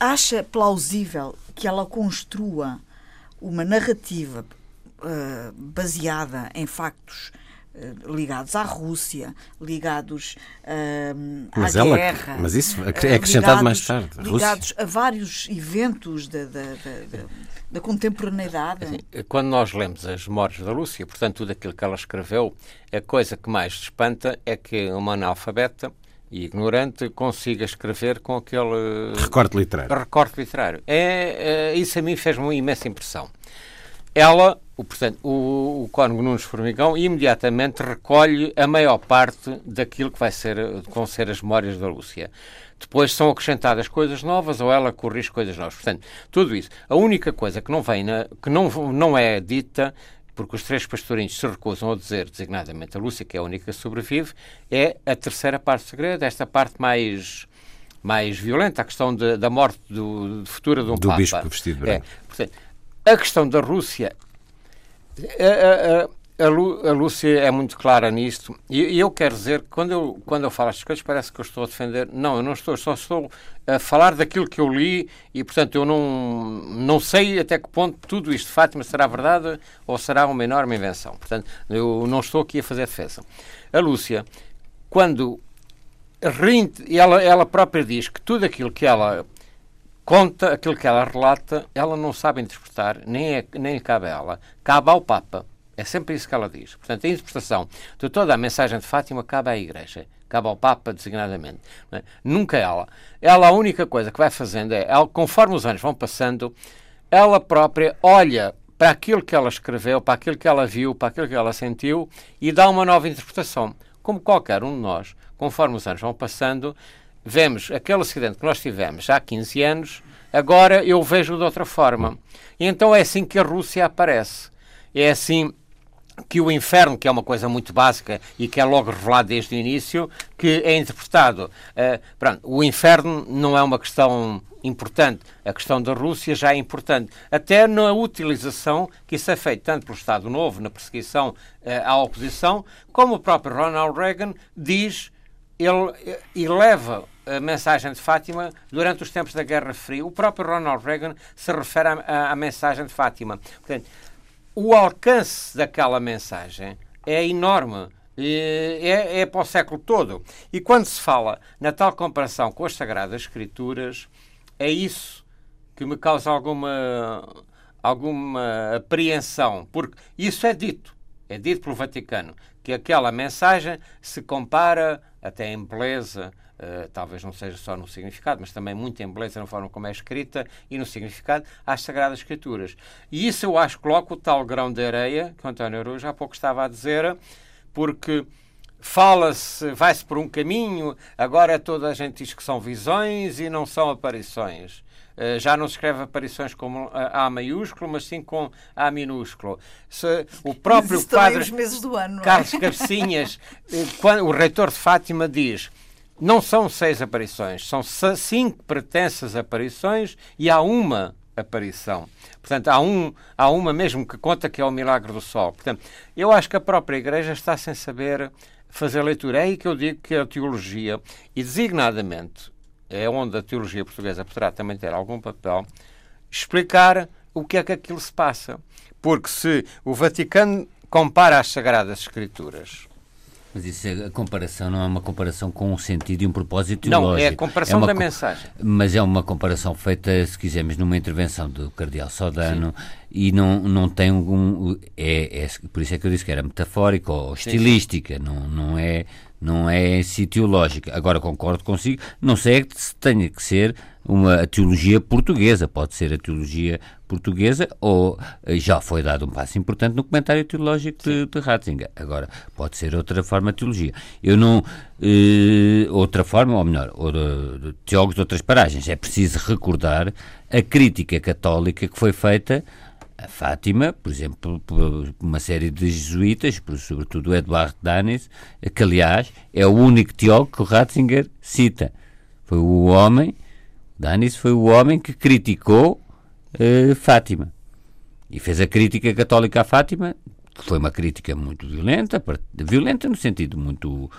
acha plausível que ela construa uma narrativa uh, baseada em factos ligados à Rússia, ligados uh, à mas ela, guerra. Mas isso é acrescentado ligados, mais tarde. Ligados a vários eventos da, da, da, da contemporaneidade. Assim, quando nós lemos as memórias da Lúcia, portanto, tudo aquilo que ela escreveu, a coisa que mais espanta é que uma analfabeta e ignorante consiga escrever com aquele recorte literário. Recorte literário. É, é isso a mim fez-me uma imensa impressão. Ela, o, portanto, o, o Cónigo Nunes Formigão, imediatamente recolhe a maior parte daquilo que vai ser, vão ser as memórias da Lúcia. Depois são acrescentadas coisas novas ou ela corrige coisas novas. Portanto, tudo isso. A única coisa que não vem, na, que não, não é dita porque os três pastorinhos se recusam a dizer, designadamente a Lúcia, que é a única que sobrevive, é a terceira parte do segredo, esta parte mais mais violenta, a questão de, da morte do, de futura de um do Papa. bispo vestido de branco. É, portanto, a questão da Rússia, a, a, a, Lu, a Lúcia é muito clara nisto, e, eu quero dizer que quando eu, quando eu falo estas coisas parece que eu estou a defender. Não, eu não estou, só estou a falar daquilo que eu li e, portanto, eu não, não sei até que ponto tudo isto de Fátima será verdade ou será uma enorme invenção. Portanto, eu não estou aqui a fazer defesa. A Lúcia, quando ela, ela própria diz que tudo aquilo que ela conta, aquilo que ela relata, ela não sabe interpretar, nem, é, nem cabe a ela, cabe ao Papa. É sempre isso que ela diz. Portanto, a interpretação de toda a mensagem de Fátima cabe à Igreja, cabe ao Papa designadamente. É? Nunca ela. Ela, a única coisa que vai fazendo é, ela, conforme os anos vão passando, ela própria olha para aquilo que ela escreveu, para aquilo que ela viu, para aquilo que ela sentiu e dá uma nova interpretação. Como qualquer um de nós, conforme os anos vão passando, vemos aquele acidente que nós tivemos há 15 anos, agora eu vejo de outra forma. E então é assim que a Rússia aparece. É assim que o inferno, que é uma coisa muito básica e que é logo revelado desde o início, que é interpretado. Uh, pronto, o inferno não é uma questão importante, a questão da Rússia já é importante, até na utilização que isso é feito tanto pelo Estado Novo, na perseguição uh, à oposição, como o próprio Ronald Reagan diz, ele eleva a mensagem de Fátima durante os tempos da Guerra Fria. O próprio Ronald Reagan se refere à, à mensagem de Fátima. Portanto, o alcance daquela mensagem é enorme. É, é, para o século todo. E quando se fala na tal comparação com as Sagradas Escrituras, é isso que me causa alguma, alguma apreensão, porque isso é dito, é dito pelo Vaticano, que aquela mensagem se compara até em beleza, uh, talvez não seja só no significado, mas também muito em beleza na forma como é escrita e no significado, às Sagradas Escrituras. E isso eu acho que coloca o tal grão de areia que o António Arujo há pouco estava a dizer, porque fala-se, vai-se por um caminho, agora toda a gente diz que são visões e não são aparições. Uh, já não se escreve aparições com A maiúsculo, mas sim com A minúsculo. Se, o próprio padre ano, Carlos é? Cabecinhas, eh, quando, o reitor de Fátima diz não são seis aparições, são cinco pretensas aparições e há uma aparição. Portanto, há, um, há uma mesmo que conta que é o milagre do sol. Portanto, eu acho que a própria Igreja está sem saber fazer leitura. É aí que eu digo que a teologia, e designadamente é onde a teologia portuguesa poderá também ter algum papel, explicar o que é que aquilo se passa. Porque se o Vaticano compara as Sagradas Escrituras Mas isso é, a comparação não é uma comparação com um sentido e um propósito Não, é a comparação uma da mensagem. Mas é uma comparação feita, se quisermos, numa intervenção do Cardeal Sodano e não, não tem um. É, é- por isso é que eu disse que era metafórica ou estilística, Não, não é. Não é em si teológica. Agora concordo consigo, não sei é que se tenha que ser uma teologia portuguesa, pode ser a teologia portuguesa ou eh, já foi dado um passo importante no comentário teológico de, de Ratzinger. Agora, pode ser outra forma de teologia. Eu não. eh, outra forma, ou melhor, ou de, de teólogos de outras paragens. É preciso recordar a crítica católica que foi feita a Fátima, por exemplo, por uma série de jesuítas, por, sobretudo Eduardo Danis, que aliás é o único teólogo que o Ratzinger cita. Foi o homem, Danis foi o homem que criticou eh, Fátima. E fez a crítica católica à Fátima, foi uma crítica muito violenta, violenta no sentido muito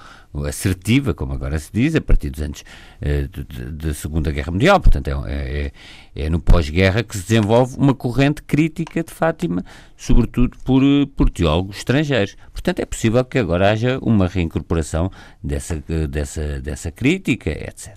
assertiva, como agora se diz, a partir dos anos eh, da Segunda Guerra Mundial. Portanto, é, é- é no pós-guerra que se desenvolve uma corrente crítica de Fátima, sobretudo por, eh, por teólogos estrangeiros. Portanto, é possível que agora haja uma reincorporação dessa, eh, dessa, dessa crítica, etc.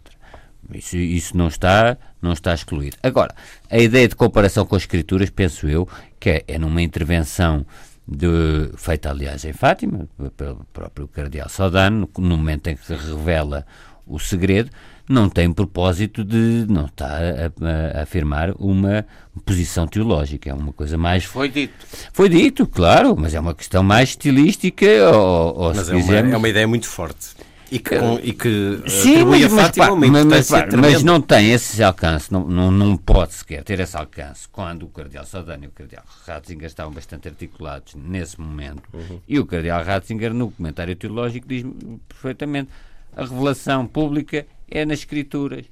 Isso, isso não, está, não está excluído. Agora, a ideia de comparação com as escrituras, penso eu, que é, é numa intervenção de- feita, aliás, em Fátima, pelo próprio Cardeal Sodano, no, no momento em que se revela o segredo, não tem propósito de. não está a, a- afirmar uma posição teológica, é uma coisa mais. Foi dito. Foi dito, claro, mas é uma questão mais estilística, ou, ou Mas se é uma, quisermos. é uma ideia muito forte. E que, com- e que Sim, atribui mas, a mas, pá, uma mas, mas, não tem esse alcance, não, não, não pode sequer ter esse alcance quando o Cardeal Sodano e o Cardeal Ratzinger estavam bastante articulados nesse momento. Uhum. E o Cardeal Ratzinger, no comentário teológico, diz perfeitamente: a revelação pública é nas Escrituras.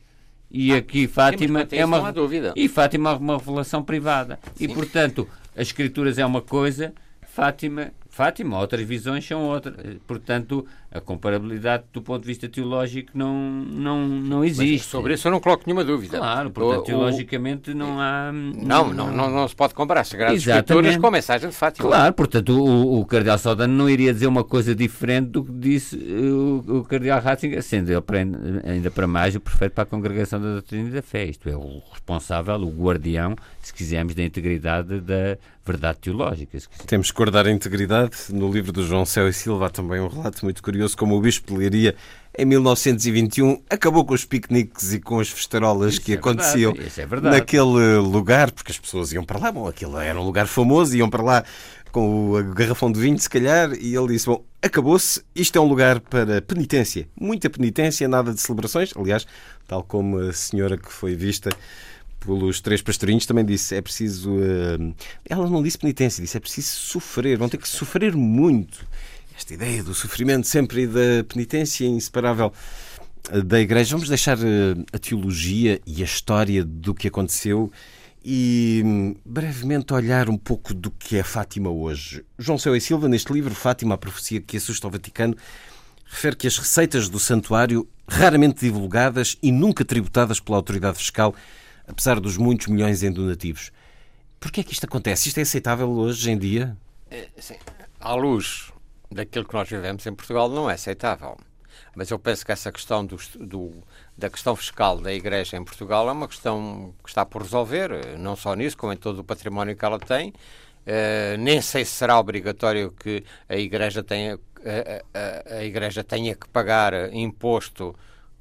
E aqui Fátima a é uma não há dúvida. e Fátima é uma revelação privada. E portanto, as escrituras é uma coisa, Fátima, Fátima, outras visões são outras. Portanto, a comparabilidade do ponto de vista teológico não não não existe. Sobre isso eu não coloco nenhuma dúvida. Claro, portanto, O- o- teologicamente não há Não, não, não, não se pode comparar as Sagradas. Escrituras com a mensagem de Fátima. Claro, portanto, o, o Cardeal Sodano não iria dizer uma coisa diferente do que disse uh, o, o Cardeal Ratzinger, sendo ele para- ainda para mais o prefeito para a Congregação da Doutrina e da Fé, isto é, o responsável, o guardião, se quisermos, da integridade da verdade teológica. Temos que guardar a integridade. No livro do João Céu e Silva há também um relato muito curioso como o Bispo de Leiria, em 1921, acabou com os piqueniques e com as festarolas que é verdade, aconteciam isso é verdade. naquele lugar, porque as pessoas iam para lá. Bom, aquilo era um lugar famoso, iam para lá com o garrafão de vinho, se calhar, e ele disse: Bom, acabou-se, isto é um lugar para penitência. Muita penitência, nada de celebrações. Aliás, tal como a senhora que foi vista pelos três pastorinhos também disse é preciso eh, ela não disse penitência disse é preciso sofrer vão ter que sofrer muito. Esta ideia do sofrimento sempre e da penitência inseparável eh, da Igreja. Vamos deixar eh, a teologia e a história do que aconteceu e hum, brevemente olhar um pouco do que é Fátima hoje. João Céu e Silva neste livro Fátima a profecia que assusta o Vaticano refere que as receitas do santuário raramente divulgadas e nunca tributadas pela autoridade fiscal apesar dos muitos milhões em donativos. Por que é que isto acontece? Isto é aceitável hoje em dia? Sim, à luz daquilo que nós vivemos em Portugal, não é aceitável. Mas eu penso que essa questão do, do- da questão fiscal da Igreja em Portugal é uma questão que está por resolver, eh, não só nisso, como em todo o património que ela tem. Eh, nem sei se será obrigatório que a Igreja tenha, a, Igreja tenha que pagar eh, imposto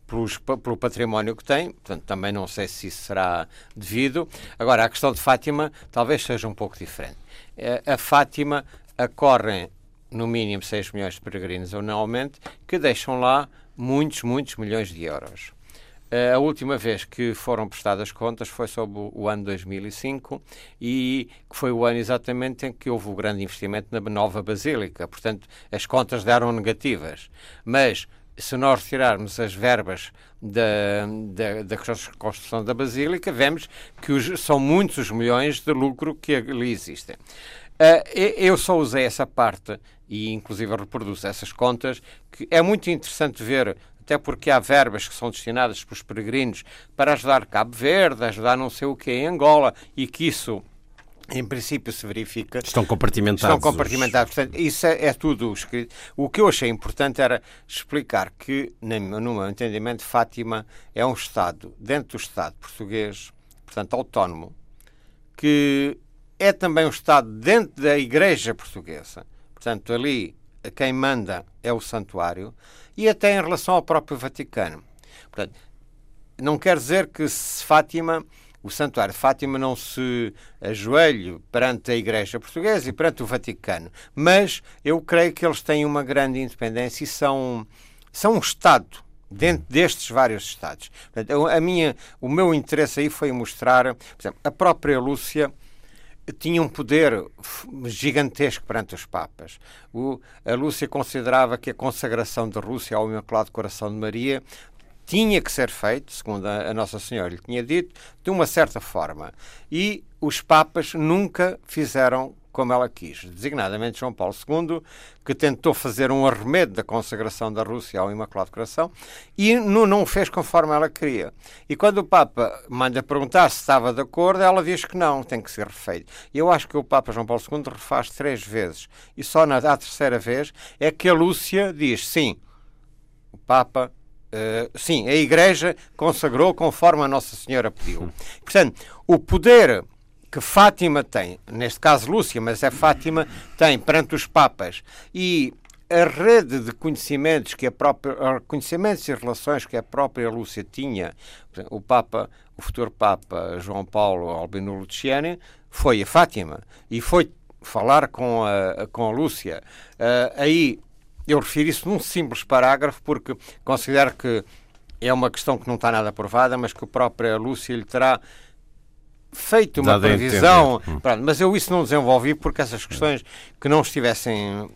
pelos, pelo património que tem, portanto, também não sei se isso será devido. Agora, a questão de Fátima talvez seja um pouco diferente. Eh, A Fátima acorrem no mínimo 6 milhões de peregrinos anualmente, que deixam lá muitos, muitos milhões de euros. Eh, A última vez que foram prestadas contas foi sobre o ano 2005 e que foi o ano exatamente em que houve o grande investimento na nova Basílica. Portanto, as contas deram negativas. Mas se nós retirarmos as verbas da, da, da construção da Basílica, vemos que os- são muitos os milhões de lucro que ali existem. E- eu só usei essa parte e, inclusive, reproduzo essas contas, que é muito interessante ver, até porque há verbas que são destinadas para os peregrinos para ajudar Cabo Verde, ajudar não sei o que em Angola, e que isso em princípio se verifica. Estão compartimentados. Estão compartimentados. Portanto, isso é, é, tudo escrito. O que eu achei importante era explicar que, no meu entendimento, Fátima é um Estado, dentro do Estado português, portanto, autónomo, que é também um Estado dentro da Igreja Portuguesa. Portanto, ali quem manda é o santuário e até em relação ao próprio Vaticano. Portanto, não quer dizer que Fátima o Santuário de Fátima não se ajoelhe perante a Igreja Portuguesa e perante o Vaticano, mas eu creio que eles têm uma grande independência e são, são um Estado dentro destes vários Estados. Portanto, a minha, o meu interesse aí foi mostrar, por exemplo, a própria Lúcia tinha um poder gigantesco perante os Papas. O, a Lúcia considerava que a consagração da Rússia ao Imaculado Coração de Maria tinha que ser feito, segundo a, Nossa Senhora lhe tinha dito, de uma certa forma. E os Papas nunca fizeram como ela quis, designadamente João Paulo II, que tentou fazer um arremedo da consagração da Rússia ao Imaculado Coração e não o fez conforme ela queria. E quando o Papa manda perguntar se estava de acordo, ela diz que não, tem que ser refeito. Eu acho que o Papa João Paulo II refaz três vezes e só na terceira vez é que a Lúcia diz sim, o Papa Uh, sim, a Igreja consagrou conforme a Nossa Senhora pediu. Portanto, o poder que Fátima tem, neste caso Lúcia, mas é Fátima, tem perante os Papas e a rede de conhecimentos que a própria conhecimentos e relações que a própria Lúcia tinha, o Papa, o futuro Papa João Paulo Albino Luciani, foi a Fátima e foi falar com a, com a Lúcia. Uh, aí eu refiro isso num simples parágrafo porque considero que é uma questão que não está nada aprovada, mas que a própria Lúcia lhe terá feito uma Dado previsão. Hum. Pronto, mas eu isso não desenvolvi porque essas questões que não estivessem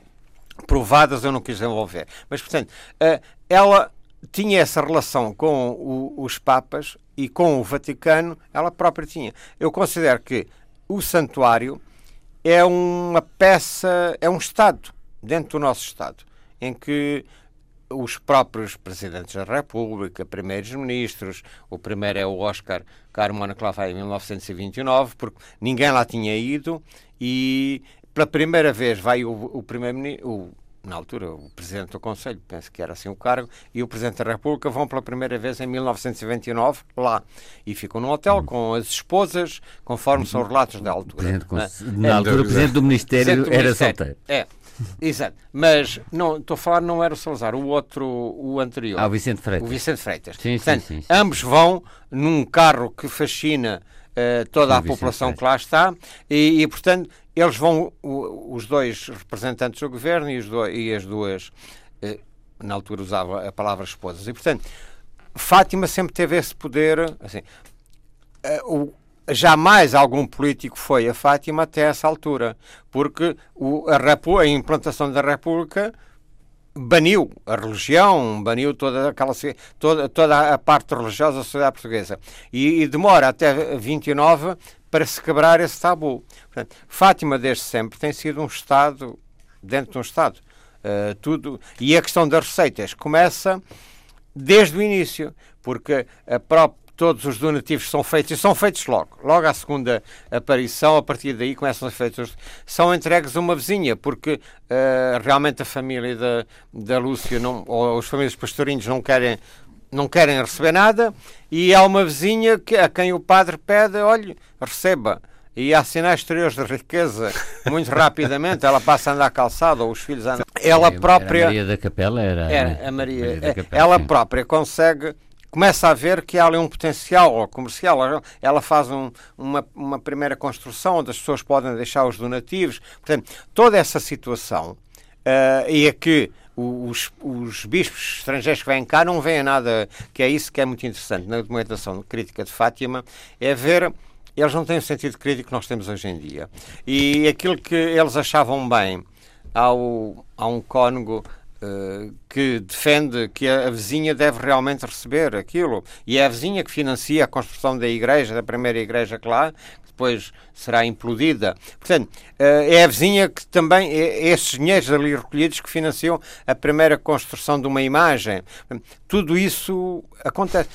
provadas eu não quis desenvolver. Mas, portanto, eh, ela tinha essa relação com os Papas e com o Vaticano, ela própria tinha. Eu considero que o santuário é uma peça, é um Estado, dentro do nosso Estado em que os próprios presidentes da República, primeiros ministros, o primeiro é o Oscar Carmona que lá vai em 1929, porque ninguém lá tinha ido e pela primeira vez vai o, o primeiro-ministro, na altura o presidente do Conselho, penso que era assim o cargo, e o presidente da República vão pela primeira vez em 1929 lá e ficam num hotel uhum. com as esposas, conforme são relatos da altura. Na, na altura, o presidente do Ministério do era solteiro. É. Exato. Mas não, estou a falar, não era o Salazar, o outro, o anterior. Ah, o Vicente Freitas. O Vicente Freitas. Sim, Portanto, sim, sim, ambos vão num carro que fascina uh, toda a população que lá está e, e, portanto, eles vão, o, os dois representantes do governo e, dois, e as duas, uh, na altura usava a palavra esposas. E, portanto, Fátima sempre teve esse poder, assim, uh, o, jamais algum político foi a Fátima até essa altura, porque o, a, a implantação da República baniu a religião, baniu toda aquela toda, toda a parte religiosa da sociedade portuguesa e, e demora até 29 para se quebrar esse tabu. Portanto, Fátima desde sempre tem sido um Estado dentro de um Estado. Uh, tudo e a questão das receitas começa desde o início, porque a própria todos os donativos são feitos, e são feitos logo, logo à segunda aparição, a partir daí começam a ser feitos, são entregues a uma vizinha, porque uh, realmente a família da, da Lúcia, não, ou os famílias pastorinhos não querem, não querem receber nada, e há uma vizinha que, a quem o padre pede, olhe, receba. E há sinais exteriores de riqueza muito rapidamente. Ela passa a andar calçada, ou os filhos andam. Ela própria. Era a Maria da Capela era. Era a Maria. Maria Capela, ela sim. própria consegue começa a ver que há ali um potencial comercial. Ela faz um, uma, uma primeira construção onde as pessoas podem deixar os donativos. Portanto, toda essa situação uh, e é que os, os bispos estrangeiros que vêm cá não veem nada, que é isso que é muito interessante na documentação crítica de Fátima, é ver eles não têm o sentido crítico que nós temos hoje em dia. E aquilo que eles achavam bem ao, a um cônego que defende que a, vizinha deve realmente receber aquilo e é a vizinha que financia a construção da igreja, da primeira igreja que lá, depois será implodida. Portanto, eh, é a vizinha que também, é esses dinheiros ali recolhidos que financiam a primeira construção de uma imagem. Tudo isso acontece.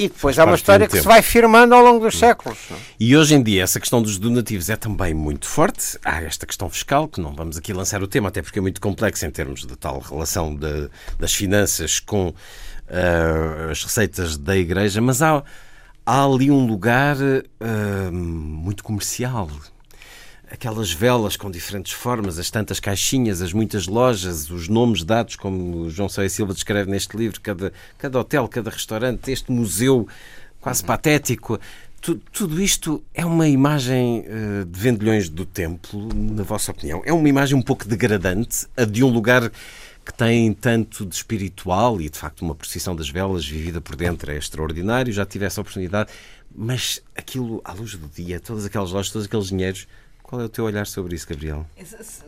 E depois há uma história que tempo. se vai firmando ao longo dos séculos. E hoje em dia essa questão dos donativos é também muito forte. Há esta questão fiscal, que não vamos aqui lançar o tema, até porque é muito complexo em termos de tal relação de, das finanças com uh, as receitas da Igreja, mas há, há ali um lugar uh, muito comercial aquelas velas com diferentes formas, as tantas caixinhas, as muitas lojas, os nomes dados, como João Soia Silva descreve neste livro, cada, cada hotel, cada restaurante, este museu quase patético. Tudo, tudo isto é uma imagem uh, de vendilhões do templo, na vossa opinião? É uma imagem um pouco degradante, a de um lugar que tem tanto de espiritual e, de facto, uma procissão das velas vivida por dentro é extraordinário. Já tive essa oportunidade, mas aquilo, à luz do dia, todas aquelas lojas, todos aqueles dinheiros, qual é o teu olhar sobre isso, Gabriel?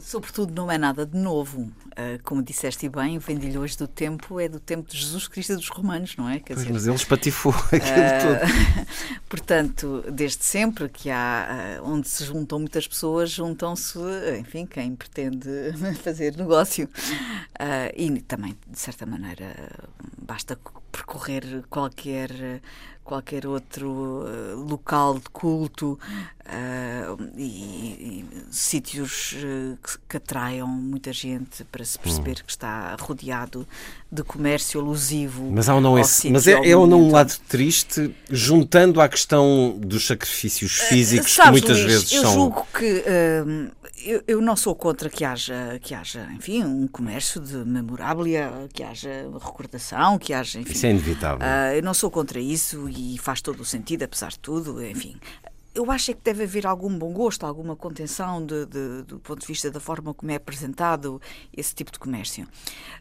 Sobretudo, não é nada de novo. Uh, como disseste bem, o vendilhões do tempo é do tempo de Jesus Cristo e dos romanos, não é? Quer pois, dizer, mas ele espatifou aquilo uh, tudo. portanto, desde sempre que há uh, onde se juntam muitas pessoas, juntam-se, enfim, quem pretende fazer negócio. e também, de certa maneira, basta percorrer qualquer qualquer outro uh, local de culto uh, e, e, sítios uh, que, que, atraiam muita gente para se perceber hum. que está rodeado de comércio alusivo. Mas há ou não esse, mas é, é ou não um lado triste, juntando à questão dos sacrifícios físicos Sabes, que muitas Luís, vezes eu são. Eu julgo que eu, eu, não sou contra que haja, que haja, enfim, um comércio de memoráblia, que haja recordação, que haja, enfim. Isso é inevitável. Uh, eu não sou contra isso e faz todo o sentido, apesar de tudo, enfim eu acho é que deve haver algum bom gosto, alguma contenção de, de, do ponto de vista da forma como é apresentado esse tipo de comércio.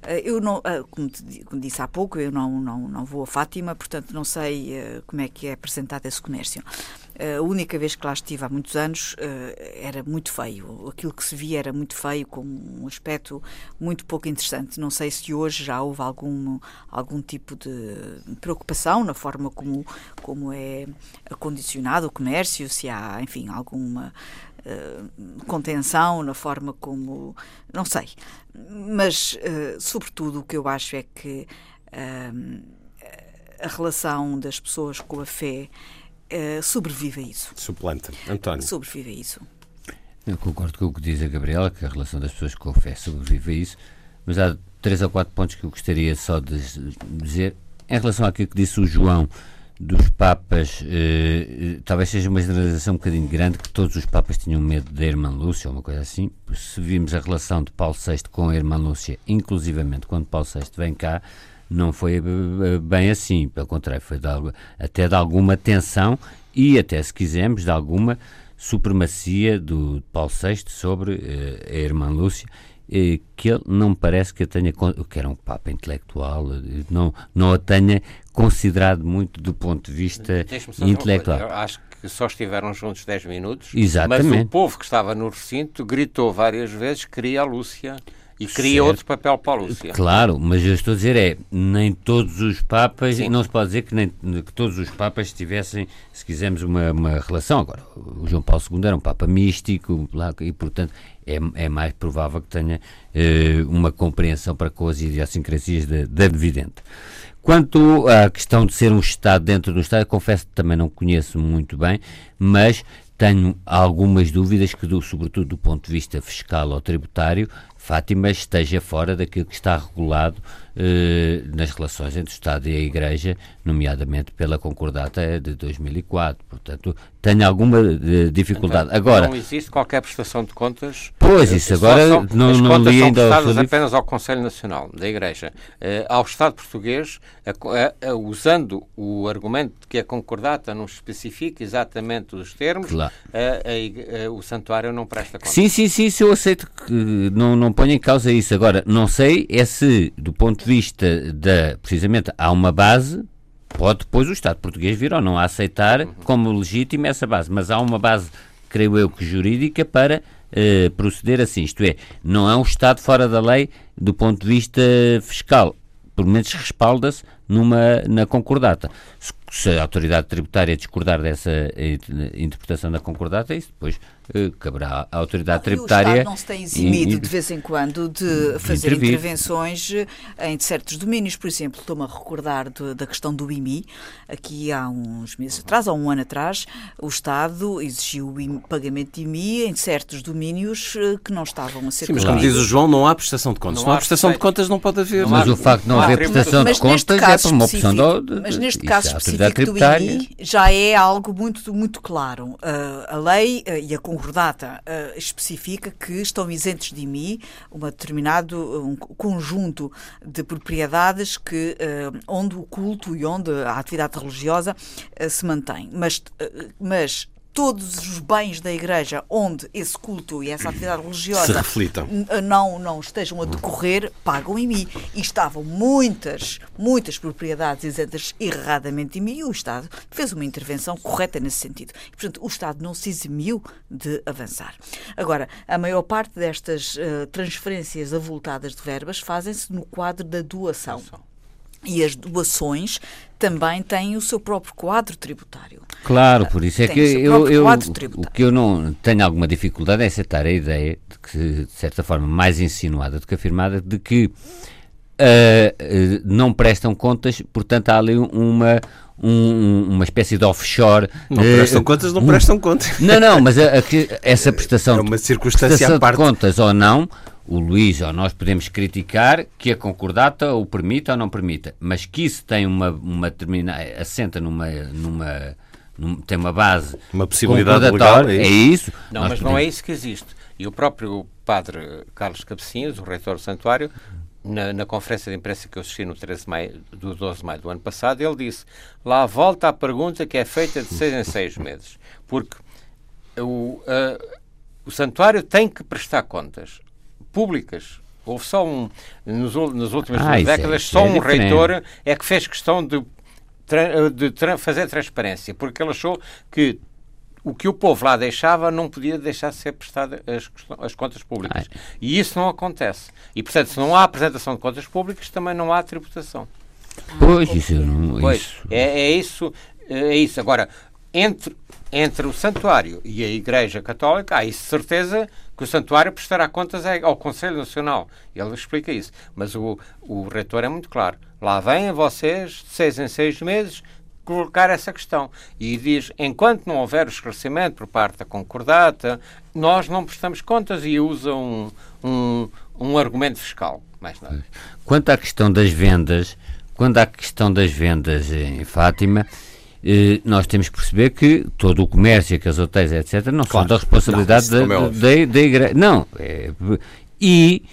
Eh, eu não, eh, como, te, como disse há pouco, eu não, não, não vou a Fátima, portanto não sei como é que é apresentado esse comércio. A única vez que lá estive há muitos anos era muito feio. Aquilo que se via era muito feio, com um aspecto muito pouco interessante. Não sei se hoje já houve algum, algum tipo de preocupação na forma como, como é acondicionado o comércio, se há, enfim, alguma uh, contenção na forma como. Não sei. Mas, uh, sobretudo, o que eu acho é que a relação das pessoas com a fé sobrevive a isso. Suplanta. António. Sobrevive a isso. Eu concordo com o que diz a Gabriela, que a relação das pessoas com a fé sobrevive a isso, mas há três ou quatro pontos que eu gostaria só de dizer. Em relação àquilo que disse o João dos Papas, eh, talvez seja uma generalização um bocadinho grande, que todos os Papas tinham medo da Irmã Lúcia, ou uma coisa assim. Se vimos a relação de Paulo VI com a Irmã Lúcia, inclusivamente quando Paulo VI vem cá, não foi eh, bem assim, pelo contrário, foi de até de alguma tensão e até, se quisermos, de alguma supremacia do Paulo VI sobre eh, a Irmã Lúcia que ele não parece que a tenha, que era um Papa intelectual, não, não a tenha considerado muito do ponto de vista intelectual. Acho que só estiveram juntos 10 minutos, Exatamente. mas o povo que estava no recinto gritou várias vezes que queria a Lúcia. E cria certo. outro papel para a Lúcia. Claro, mas eu estou a dizer é, nem todos os Papas, Sim. não se pode dizer que, nem, que todos os Papas tivessem, se quisermos, uma, uma relação. Agora, o João Paulo II era um Papa místico e, portanto, é, é mais provável que tenha eh, uma compreensão para com as idiosincrasias da, da vidente. Quanto à questão de ser um Estado dentro do Estado, confesso que também não conheço muito bem, mas tenho algumas dúvidas que, do, sobretudo do ponto de vista fiscal ou tributário, Fátima esteja fora daquilo que está regulado eh, nas relações entre o Estado e a Igreja, nomeadamente pela Concordata de 2004. Portanto, tenho alguma eh, dificuldade. Então, agora, não existe qualquer prestação de contas. Pois, isso agora são, não, as não contas li são ainda. prestadas apenas ao Conselho Nacional da Igreja. Eh, ao Estado português, usando o argumento de que a Concordata não especifica exatamente os termos, claro. o santuário não presta contas. Sim, sim, sim, eu aceito que não, não ponho em causa isso. Agora, não sei é se, do ponto de vista da, precisamente, há uma base, pode depois o Estado português vir ou não a aceitar como legítima essa base, mas há uma base, creio eu, que jurídica para uh, proceder assim. Isto é, não é um Estado fora da lei do ponto de vista fiscal, pelo menos respalda-se numa, na concordata. se a autoridade tributária discordar dessa eh, interpretação da concordata, isso depois eh, caberá à autoridade tributária. o Estado não se tem eximido de vez em quando de, de fazer intervir. intervenções eh, em certos domínios. Por exemplo, estou-me a recordar de, da questão do IMI. Aqui há uns meses atrás, há um ano atrás, o Estado exigiu o pagamento de IMI em certos domínios que não estavam a ser Sim, mas como diz o João, não há prestação de contas. Não, não há prestação de contas, não pode haver. Mas o facto de não, haver prestação de contas é por uma opção do, Mas neste caso específico do IMI já é algo muito, muito claro. Uh, a lei uh, e a concordata uh, especifica que estão isentos de IMI um determinado um conjunto de propriedades que, onde o culto e onde a atividade religiosa se mantém. Mas, mas todos os bens da Igreja onde esse culto e essa atividade religiosa não, não estejam a decorrer, pagam em mim. E estavam muitas, muitas propriedades isentas erradamente em mim e o Estado fez uma intervenção correta nesse sentido. E, portanto, o Estado não se eximiu de avançar. Agora, a maior parte destas uh, transferências avultadas de verbas fazem-se no quadro da doação. E as doações também têm o seu próprio quadro tributário. Claro, por isso é que eu, eu o que eu não tenho alguma dificuldade é aceitar a ideia de que, de certa forma, mais insinuada do que afirmada, de que uh, uh, não prestam contas, portanto há ali uma, um, uma espécie de offshore. Não prestam uh, contas, não prestam contas. Não, não, mas a, a, essa prestação, é uma circunstância prestação à parte. de contas ou não o Luís ou nós podemos criticar que a concordata o permita ou não permita, mas que isso tem uma, uma determinada, assenta numa, numa, numa, tem uma base uma possibilidade legal, é isso? É isso não, mas podemos... não é isso que existe. E o próprio padre Carlos Cabecinhas, o reitor do santuário, na, na, conferência de imprensa que eu assisti no 13 de maio, do 12 de maio do ano passado, ele disse: lá volta a pergunta que é feita de seis em seis meses, porque o, uh, o santuário tem que prestar contas públicas. Houve só um, nos, nas últimas ah, é- décadas, é, só um reitor é que fez questão de, de fazer transparência, porque ele achou que o que o povo lá deixava não podia deixar de ser prestado as, as contas públicas. Ai. E isso não acontece. E, portanto, se não há apresentação de contas públicas, também não há tributação. Pois, isso não. Pois, isso. É, é, isso. É isso. Agora, entre, entre o santuário e a Igreja Católica, há isso certeza que o santuário prestará contas ao Conselho Nacional. Ele explica isso. Mas o, o reitor é muito claro. Lá vêm vocês, de seis em seis meses, colocar essa questão. E diz, enquanto não houver o esclarecimento por parte da concordata, nós não prestamos contas e usa um, um, um argumento fiscal. Mais nada. Quanto à questão das vendas, quando à questão das vendas em Fátima, nós temos que perceber que todo o comércio, que as hotéis, etc., não claro. são da responsabilidade não, da, é da, da, igreja. Não. É, e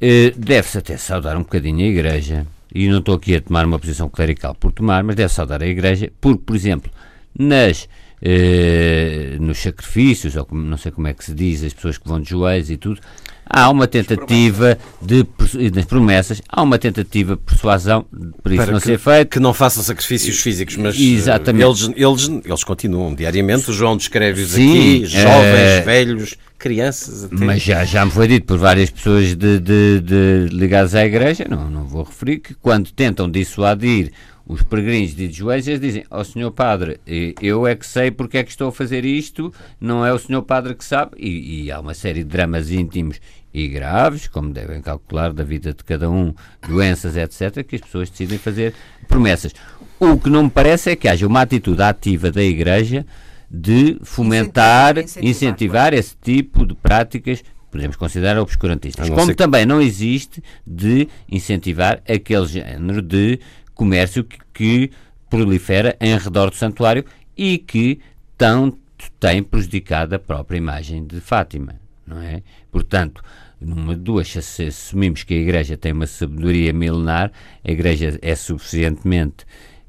eh, deve-se até saudar um bocadinho a igreja, e não estou aqui a tomar uma posição clerical por tomar, mas deve saudar a igreja, porque, por exemplo, nas. Eh, nos sacrifícios, ou não sei como é que se diz, as pessoas que vão de joelhos e tudo, há uma tentativa de nas promessas, há uma tentativa de persuasão para isso para não que, ser feito. Que não façam sacrifícios físicos, mas Exatamente. Eles, eles, eles continuam diariamente. O João descreve-os aqui, jovens, uh, velhos, crianças. Até. Mas já, já me foi dito por várias pessoas de, de, de, ligadas à igreja, não, não vou referir, que quando tentam dissuadir os peregrinos de joelhos dizem ao oh, senhor padre, eu é que sei porque é que estou a fazer isto, não é o senhor padre que sabe, e, e há uma série de dramas íntimos e graves, como devem calcular, da vida de cada um, doenças, etc., que as pessoas decidem fazer promessas. O que não me parece é que haja uma atitude ativa da Igreja de fomentar, incentivar, incentivar esse tipo de práticas podemos considerar obscurantistas. Como que... também não existe de incentivar aquele género de comércio que, que prolifera em redor do santuário e que tanto tem prejudicado a própria imagem de Fátima, não é? Portanto, numa duas, se assumimos que a Igreja tem uma sabedoria milenar, a Igreja é suficientemente,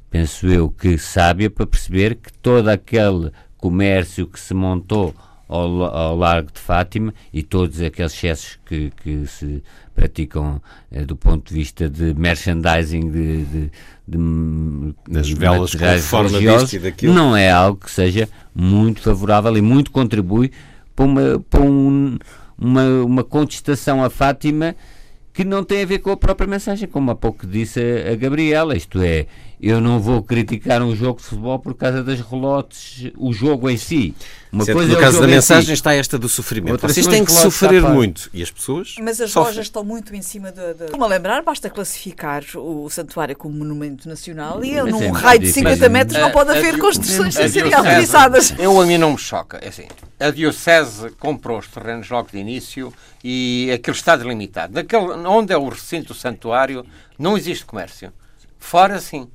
penso eu, que sábia para perceber que todo aquele comércio que se montou ao, ao Largo de Fátima e todos aqueles excessos que, que se praticam eh, do ponto de vista de merchandising de, de, de das velas com forma disto e daquilo. não é algo que seja muito favorável e muito contribui para uma, para um uma, uma contestação a Fátima que não tem a ver com a própria mensagem, como há pouco disse a, a Gabriela, isto é, eu não vou criticar um jogo de futebol por causa das relotes, o jogo em si. Uma coisa no é caso da mensagem si. está esta do sofrimento. Outra Vocês têm que sofrer muito. E as pessoas. Mas as sofrem. lojas estão muito em cima de. de... Como a lembrar, basta classificar o santuário como monumento nacional e num é raio de 50 metros não pode haver construções sem serem autorizadas. Eu a mim não me choca. É assim, a Diocese comprou os terrenos logo de início e aquilo está delimitado. Daquele, onde é o recinto do santuário, não existe comércio. Fora, sim.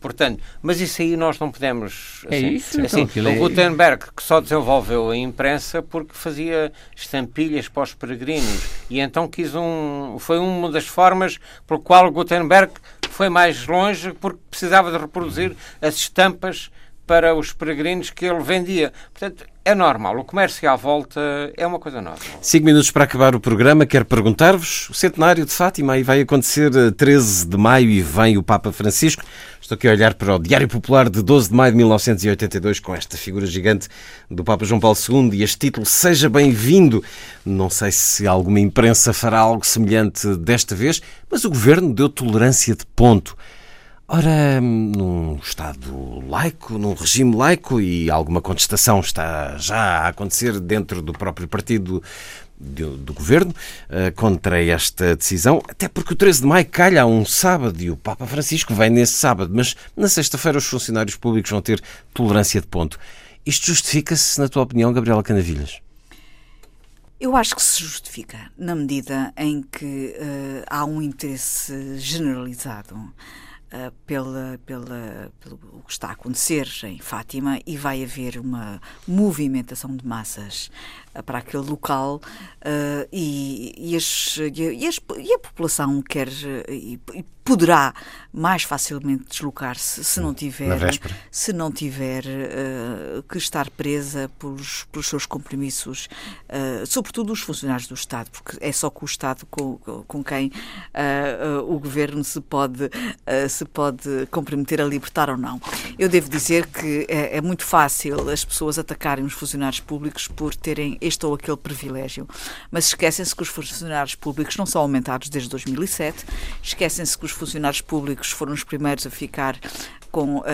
Portanto, mas isso aí nós não podemos. É assim, é isso. Assim, então, o é... Gutenberg, que só desenvolveu a imprensa porque fazia estampilhas para os peregrinos e então quis um. Foi uma das formas por qual Gutenberg foi mais longe porque precisava de reproduzir as estampas para os peregrinos que ele vendia. Portanto, é normal. O comércio à volta é uma coisa normal. Cinco minutos para acabar o programa. Quero perguntar-vos: o centenário de Fátima aí vai acontecer 13 de maio e vem o Papa Francisco. Estou aqui a olhar para o Diário Popular de 12 de maio de 1982 com esta figura gigante do Papa João Paulo II e este título Seja Bem-vindo. Não sei se alguma imprensa fará algo semelhante desta vez, mas o governo deu tolerância de ponto. Ora, num Estado laico, num regime laico, e alguma contestação está já a acontecer dentro do próprio partido do, do governo uh, contra esta decisão, até porque o 13 de maio calha a um sábado e o Papa Francisco vem nesse sábado, mas na sexta-feira os funcionários públicos vão ter tolerância de ponto. Isto justifica-se, na tua opinião, Gabriela Canavilhas? Eu acho que se justifica, na medida em que uh, há um interesse generalizado uh, pela, pela, pelo que está a acontecer em Fátima e vai haver uma movimentação de massas para aquele local uh, e, e, as, e, as, e, a população quer e, poderá mais facilmente deslocar-se se não tiver se não tiver uh, que estar presa pelos, pelos seus compromissos, uh, sobretudo os funcionários do Estado, porque é só com o Estado com, com quem o governo se pode se pode comprometer a libertar ou não. Eu devo dizer que é, é muito fácil as pessoas atacarem os funcionários públicos por terem este ou aquele privilégio, mas esquecem-se que os funcionários públicos não são aumentados desde 2007, esquecem-se que os funcionários públicos foram os primeiros a ficar com, uh,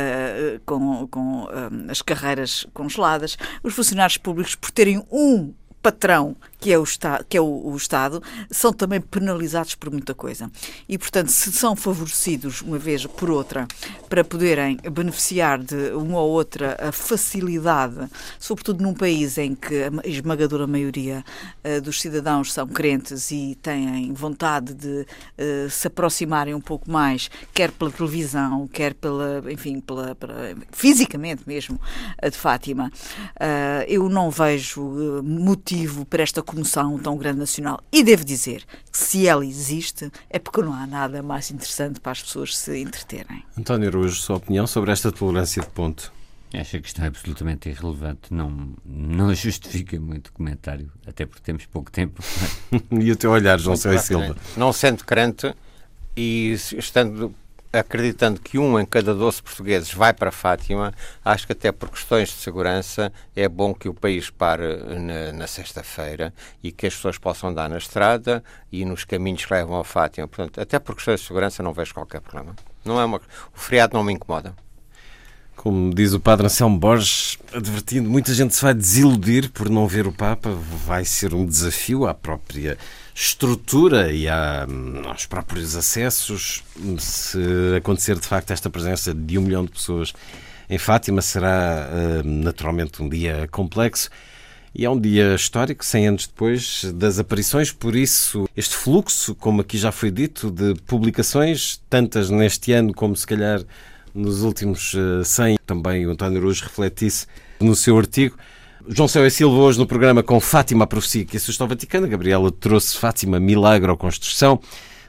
com, com uh, as carreiras congeladas, os funcionários públicos por terem um patrão que é o, Estado, que é o, o, Estado, são também penalizados por muita coisa. E, portanto, se são favorecidos, uma vez por outra, para poderem beneficiar de uma ou outra facilidade, sobretudo num país em que a esmagadora maioria uh, dos cidadãos são crentes e têm vontade de uh, se aproximarem um pouco mais, quer pela televisão, quer pela, enfim, pela, pela fisicamente mesmo, uh, de Fátima, eu não vejo motivo para esta comoção tão grande nacional. E devo dizer que se ela existe é porque não há nada mais interessante para as pessoas se entreterem. António Araújo, sua opinião sobre esta tolerância de ponto? Acho que está absolutamente irrelevante. Não, não justifica muito comentário, até porque temos pouco tempo. e o teu olhar, João Céu Silva? Não sendo crente e estando acreditando que um em cada 12 portugueses vai para Fátima, acho que até por questões de segurança é bom que o país pare na, na sexta-feira e que as pessoas possam andar na estrada e nos caminhos que levam a Fátima. Portanto, até por questões de segurança não vejo qualquer problema. Não é uma, o feriado não me incomoda. Como diz o padre Anselmo Borges, advertindo, muita gente se vai desiludir por não ver o Papa. Vai ser um desafio à própria estrutura e à, aos próprios acessos. Se acontecer de facto esta presença de um milhão de pessoas em Fátima, será eh, naturalmente um dia complexo. E é um dia histórico, 100 anos depois das aparições, por isso este fluxo, como aqui já foi dito, de publicações, tantas neste ano como se calhar nos últimos 100, eh, também o António Araújo refletisse no seu artigo. João Céu e Silva hoje no programa com Fátima, a profecia que assustou o Vaticano. Gabriela trouxe Fátima, Milagro ou Construção,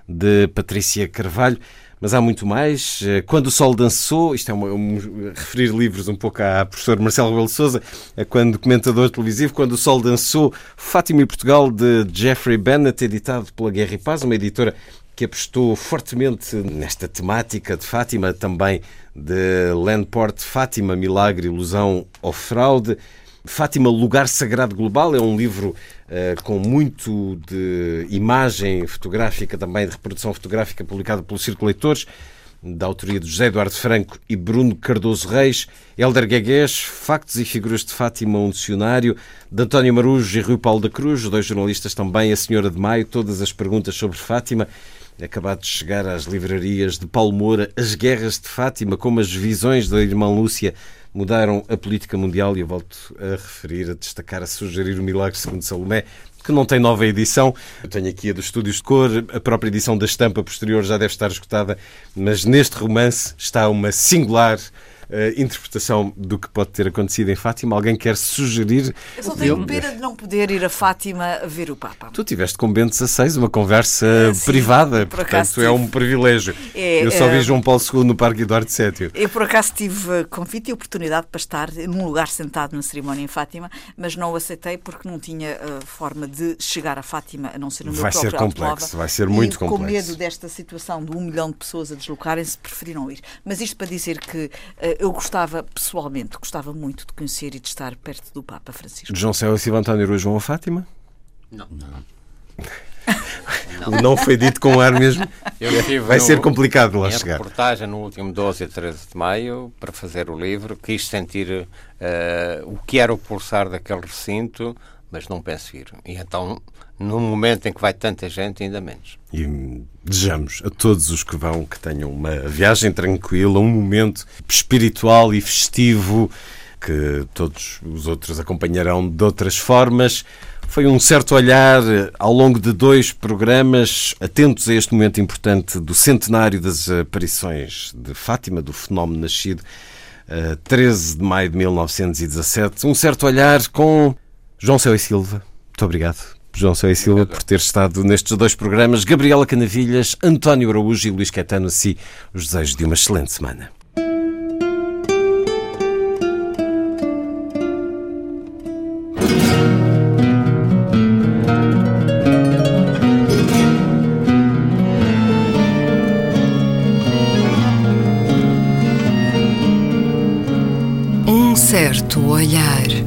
de Patrícia Carvalho. Mas há muito mais. Eh, quando o Sol Dançou, isto é uma, um, referir livros um pouco à professora Marcelo Rebelo Souza, quando comentador televisivo, Quando o Sol Dançou, Fátima e Portugal, de Jeffrey Bennett, editado pela Guerra e Paz, uma editora que apostou fortemente nesta temática de Fátima, também de Landport, Fátima, Milagre, Ilusão ou Fraude. Fátima, Lugar Sagrado Global, é um livro uh, com muito de imagem fotográfica, também de reprodução fotográfica, publicado pelo Círculo Leitores. da autoria de José Eduardo Franco e Bruno Cardoso Reis, Helder Guegués, Factos e Figuras de Fátima, um dicionário, de António Marujo e Rui Paulo da Cruz, dois jornalistas também, a Senhora de Maio, todas as perguntas sobre Fátima. Acabado de chegar às livrarias de Paulo Moura, As Guerras de Fátima, como as visões da irmã Lúcia mudaram a política mundial, e eu volto a referir, a destacar, a sugerir o Milagre segundo Salomé, que não tem nova edição. Eu tenho aqui a dos Estúdios de Cor, a própria edição da estampa posterior já deve estar esgotada, mas neste romance está uma singular uh, interpretação do que pode ter acontecido em Fátima. Alguém quer sugerir? Eu só tenho pena de não poder ir a Fátima ver o Papa. Tu tiveste com Bento XVI uma conversa uh, privada, por portanto é um privilégio. É, eu só vi eh, João Paulo II no Parque Eduardo VII. Eu por acaso tive convite e oportunidade para estar num lugar sentado na cerimónia em Fátima, mas não o aceitei porque não tinha uh, forma de chegar a Fátima, a não ser no meu vai próprio ser complexo, vai ser muito e, complexo. Com medo desta situação de um milhão de pessoas a deslocarem-se, preferiram ir. Mas isto para dizer que uh, eu gostava, pessoalmente, gostava muito de conhecer e de estar perto do Papa Francisco. João Céu e Silva António Rui João a Fátima? Não. não. não foi dito com ar mesmo. Vai ser complicado lá chegar. reportagem no último 12 e 13 de maio para fazer o livro. Quis sentir uh, o que era o pulsar daquele recinto, mas não penso ir. E então, num momento em que vai tanta gente, ainda menos. E desejamos a todos os que vão que tenham uma viagem tranquila, um momento espiritual e festivo que todos os outros acompanharão de outras formas. Foi um certo olhar ao longo de dois programas, atentos a este momento importante do centenário das aparições de Fátima, do fenómeno nascido 13 de maio de 1917. Um certo olhar com João Céu e Silva. Muito obrigado. João e Silva, por ter estado nestes dois programas. Gabriela Canavilhas, António Araújo e Luís Caetano, assim, os desejos de uma excelente semana. Um certo olhar.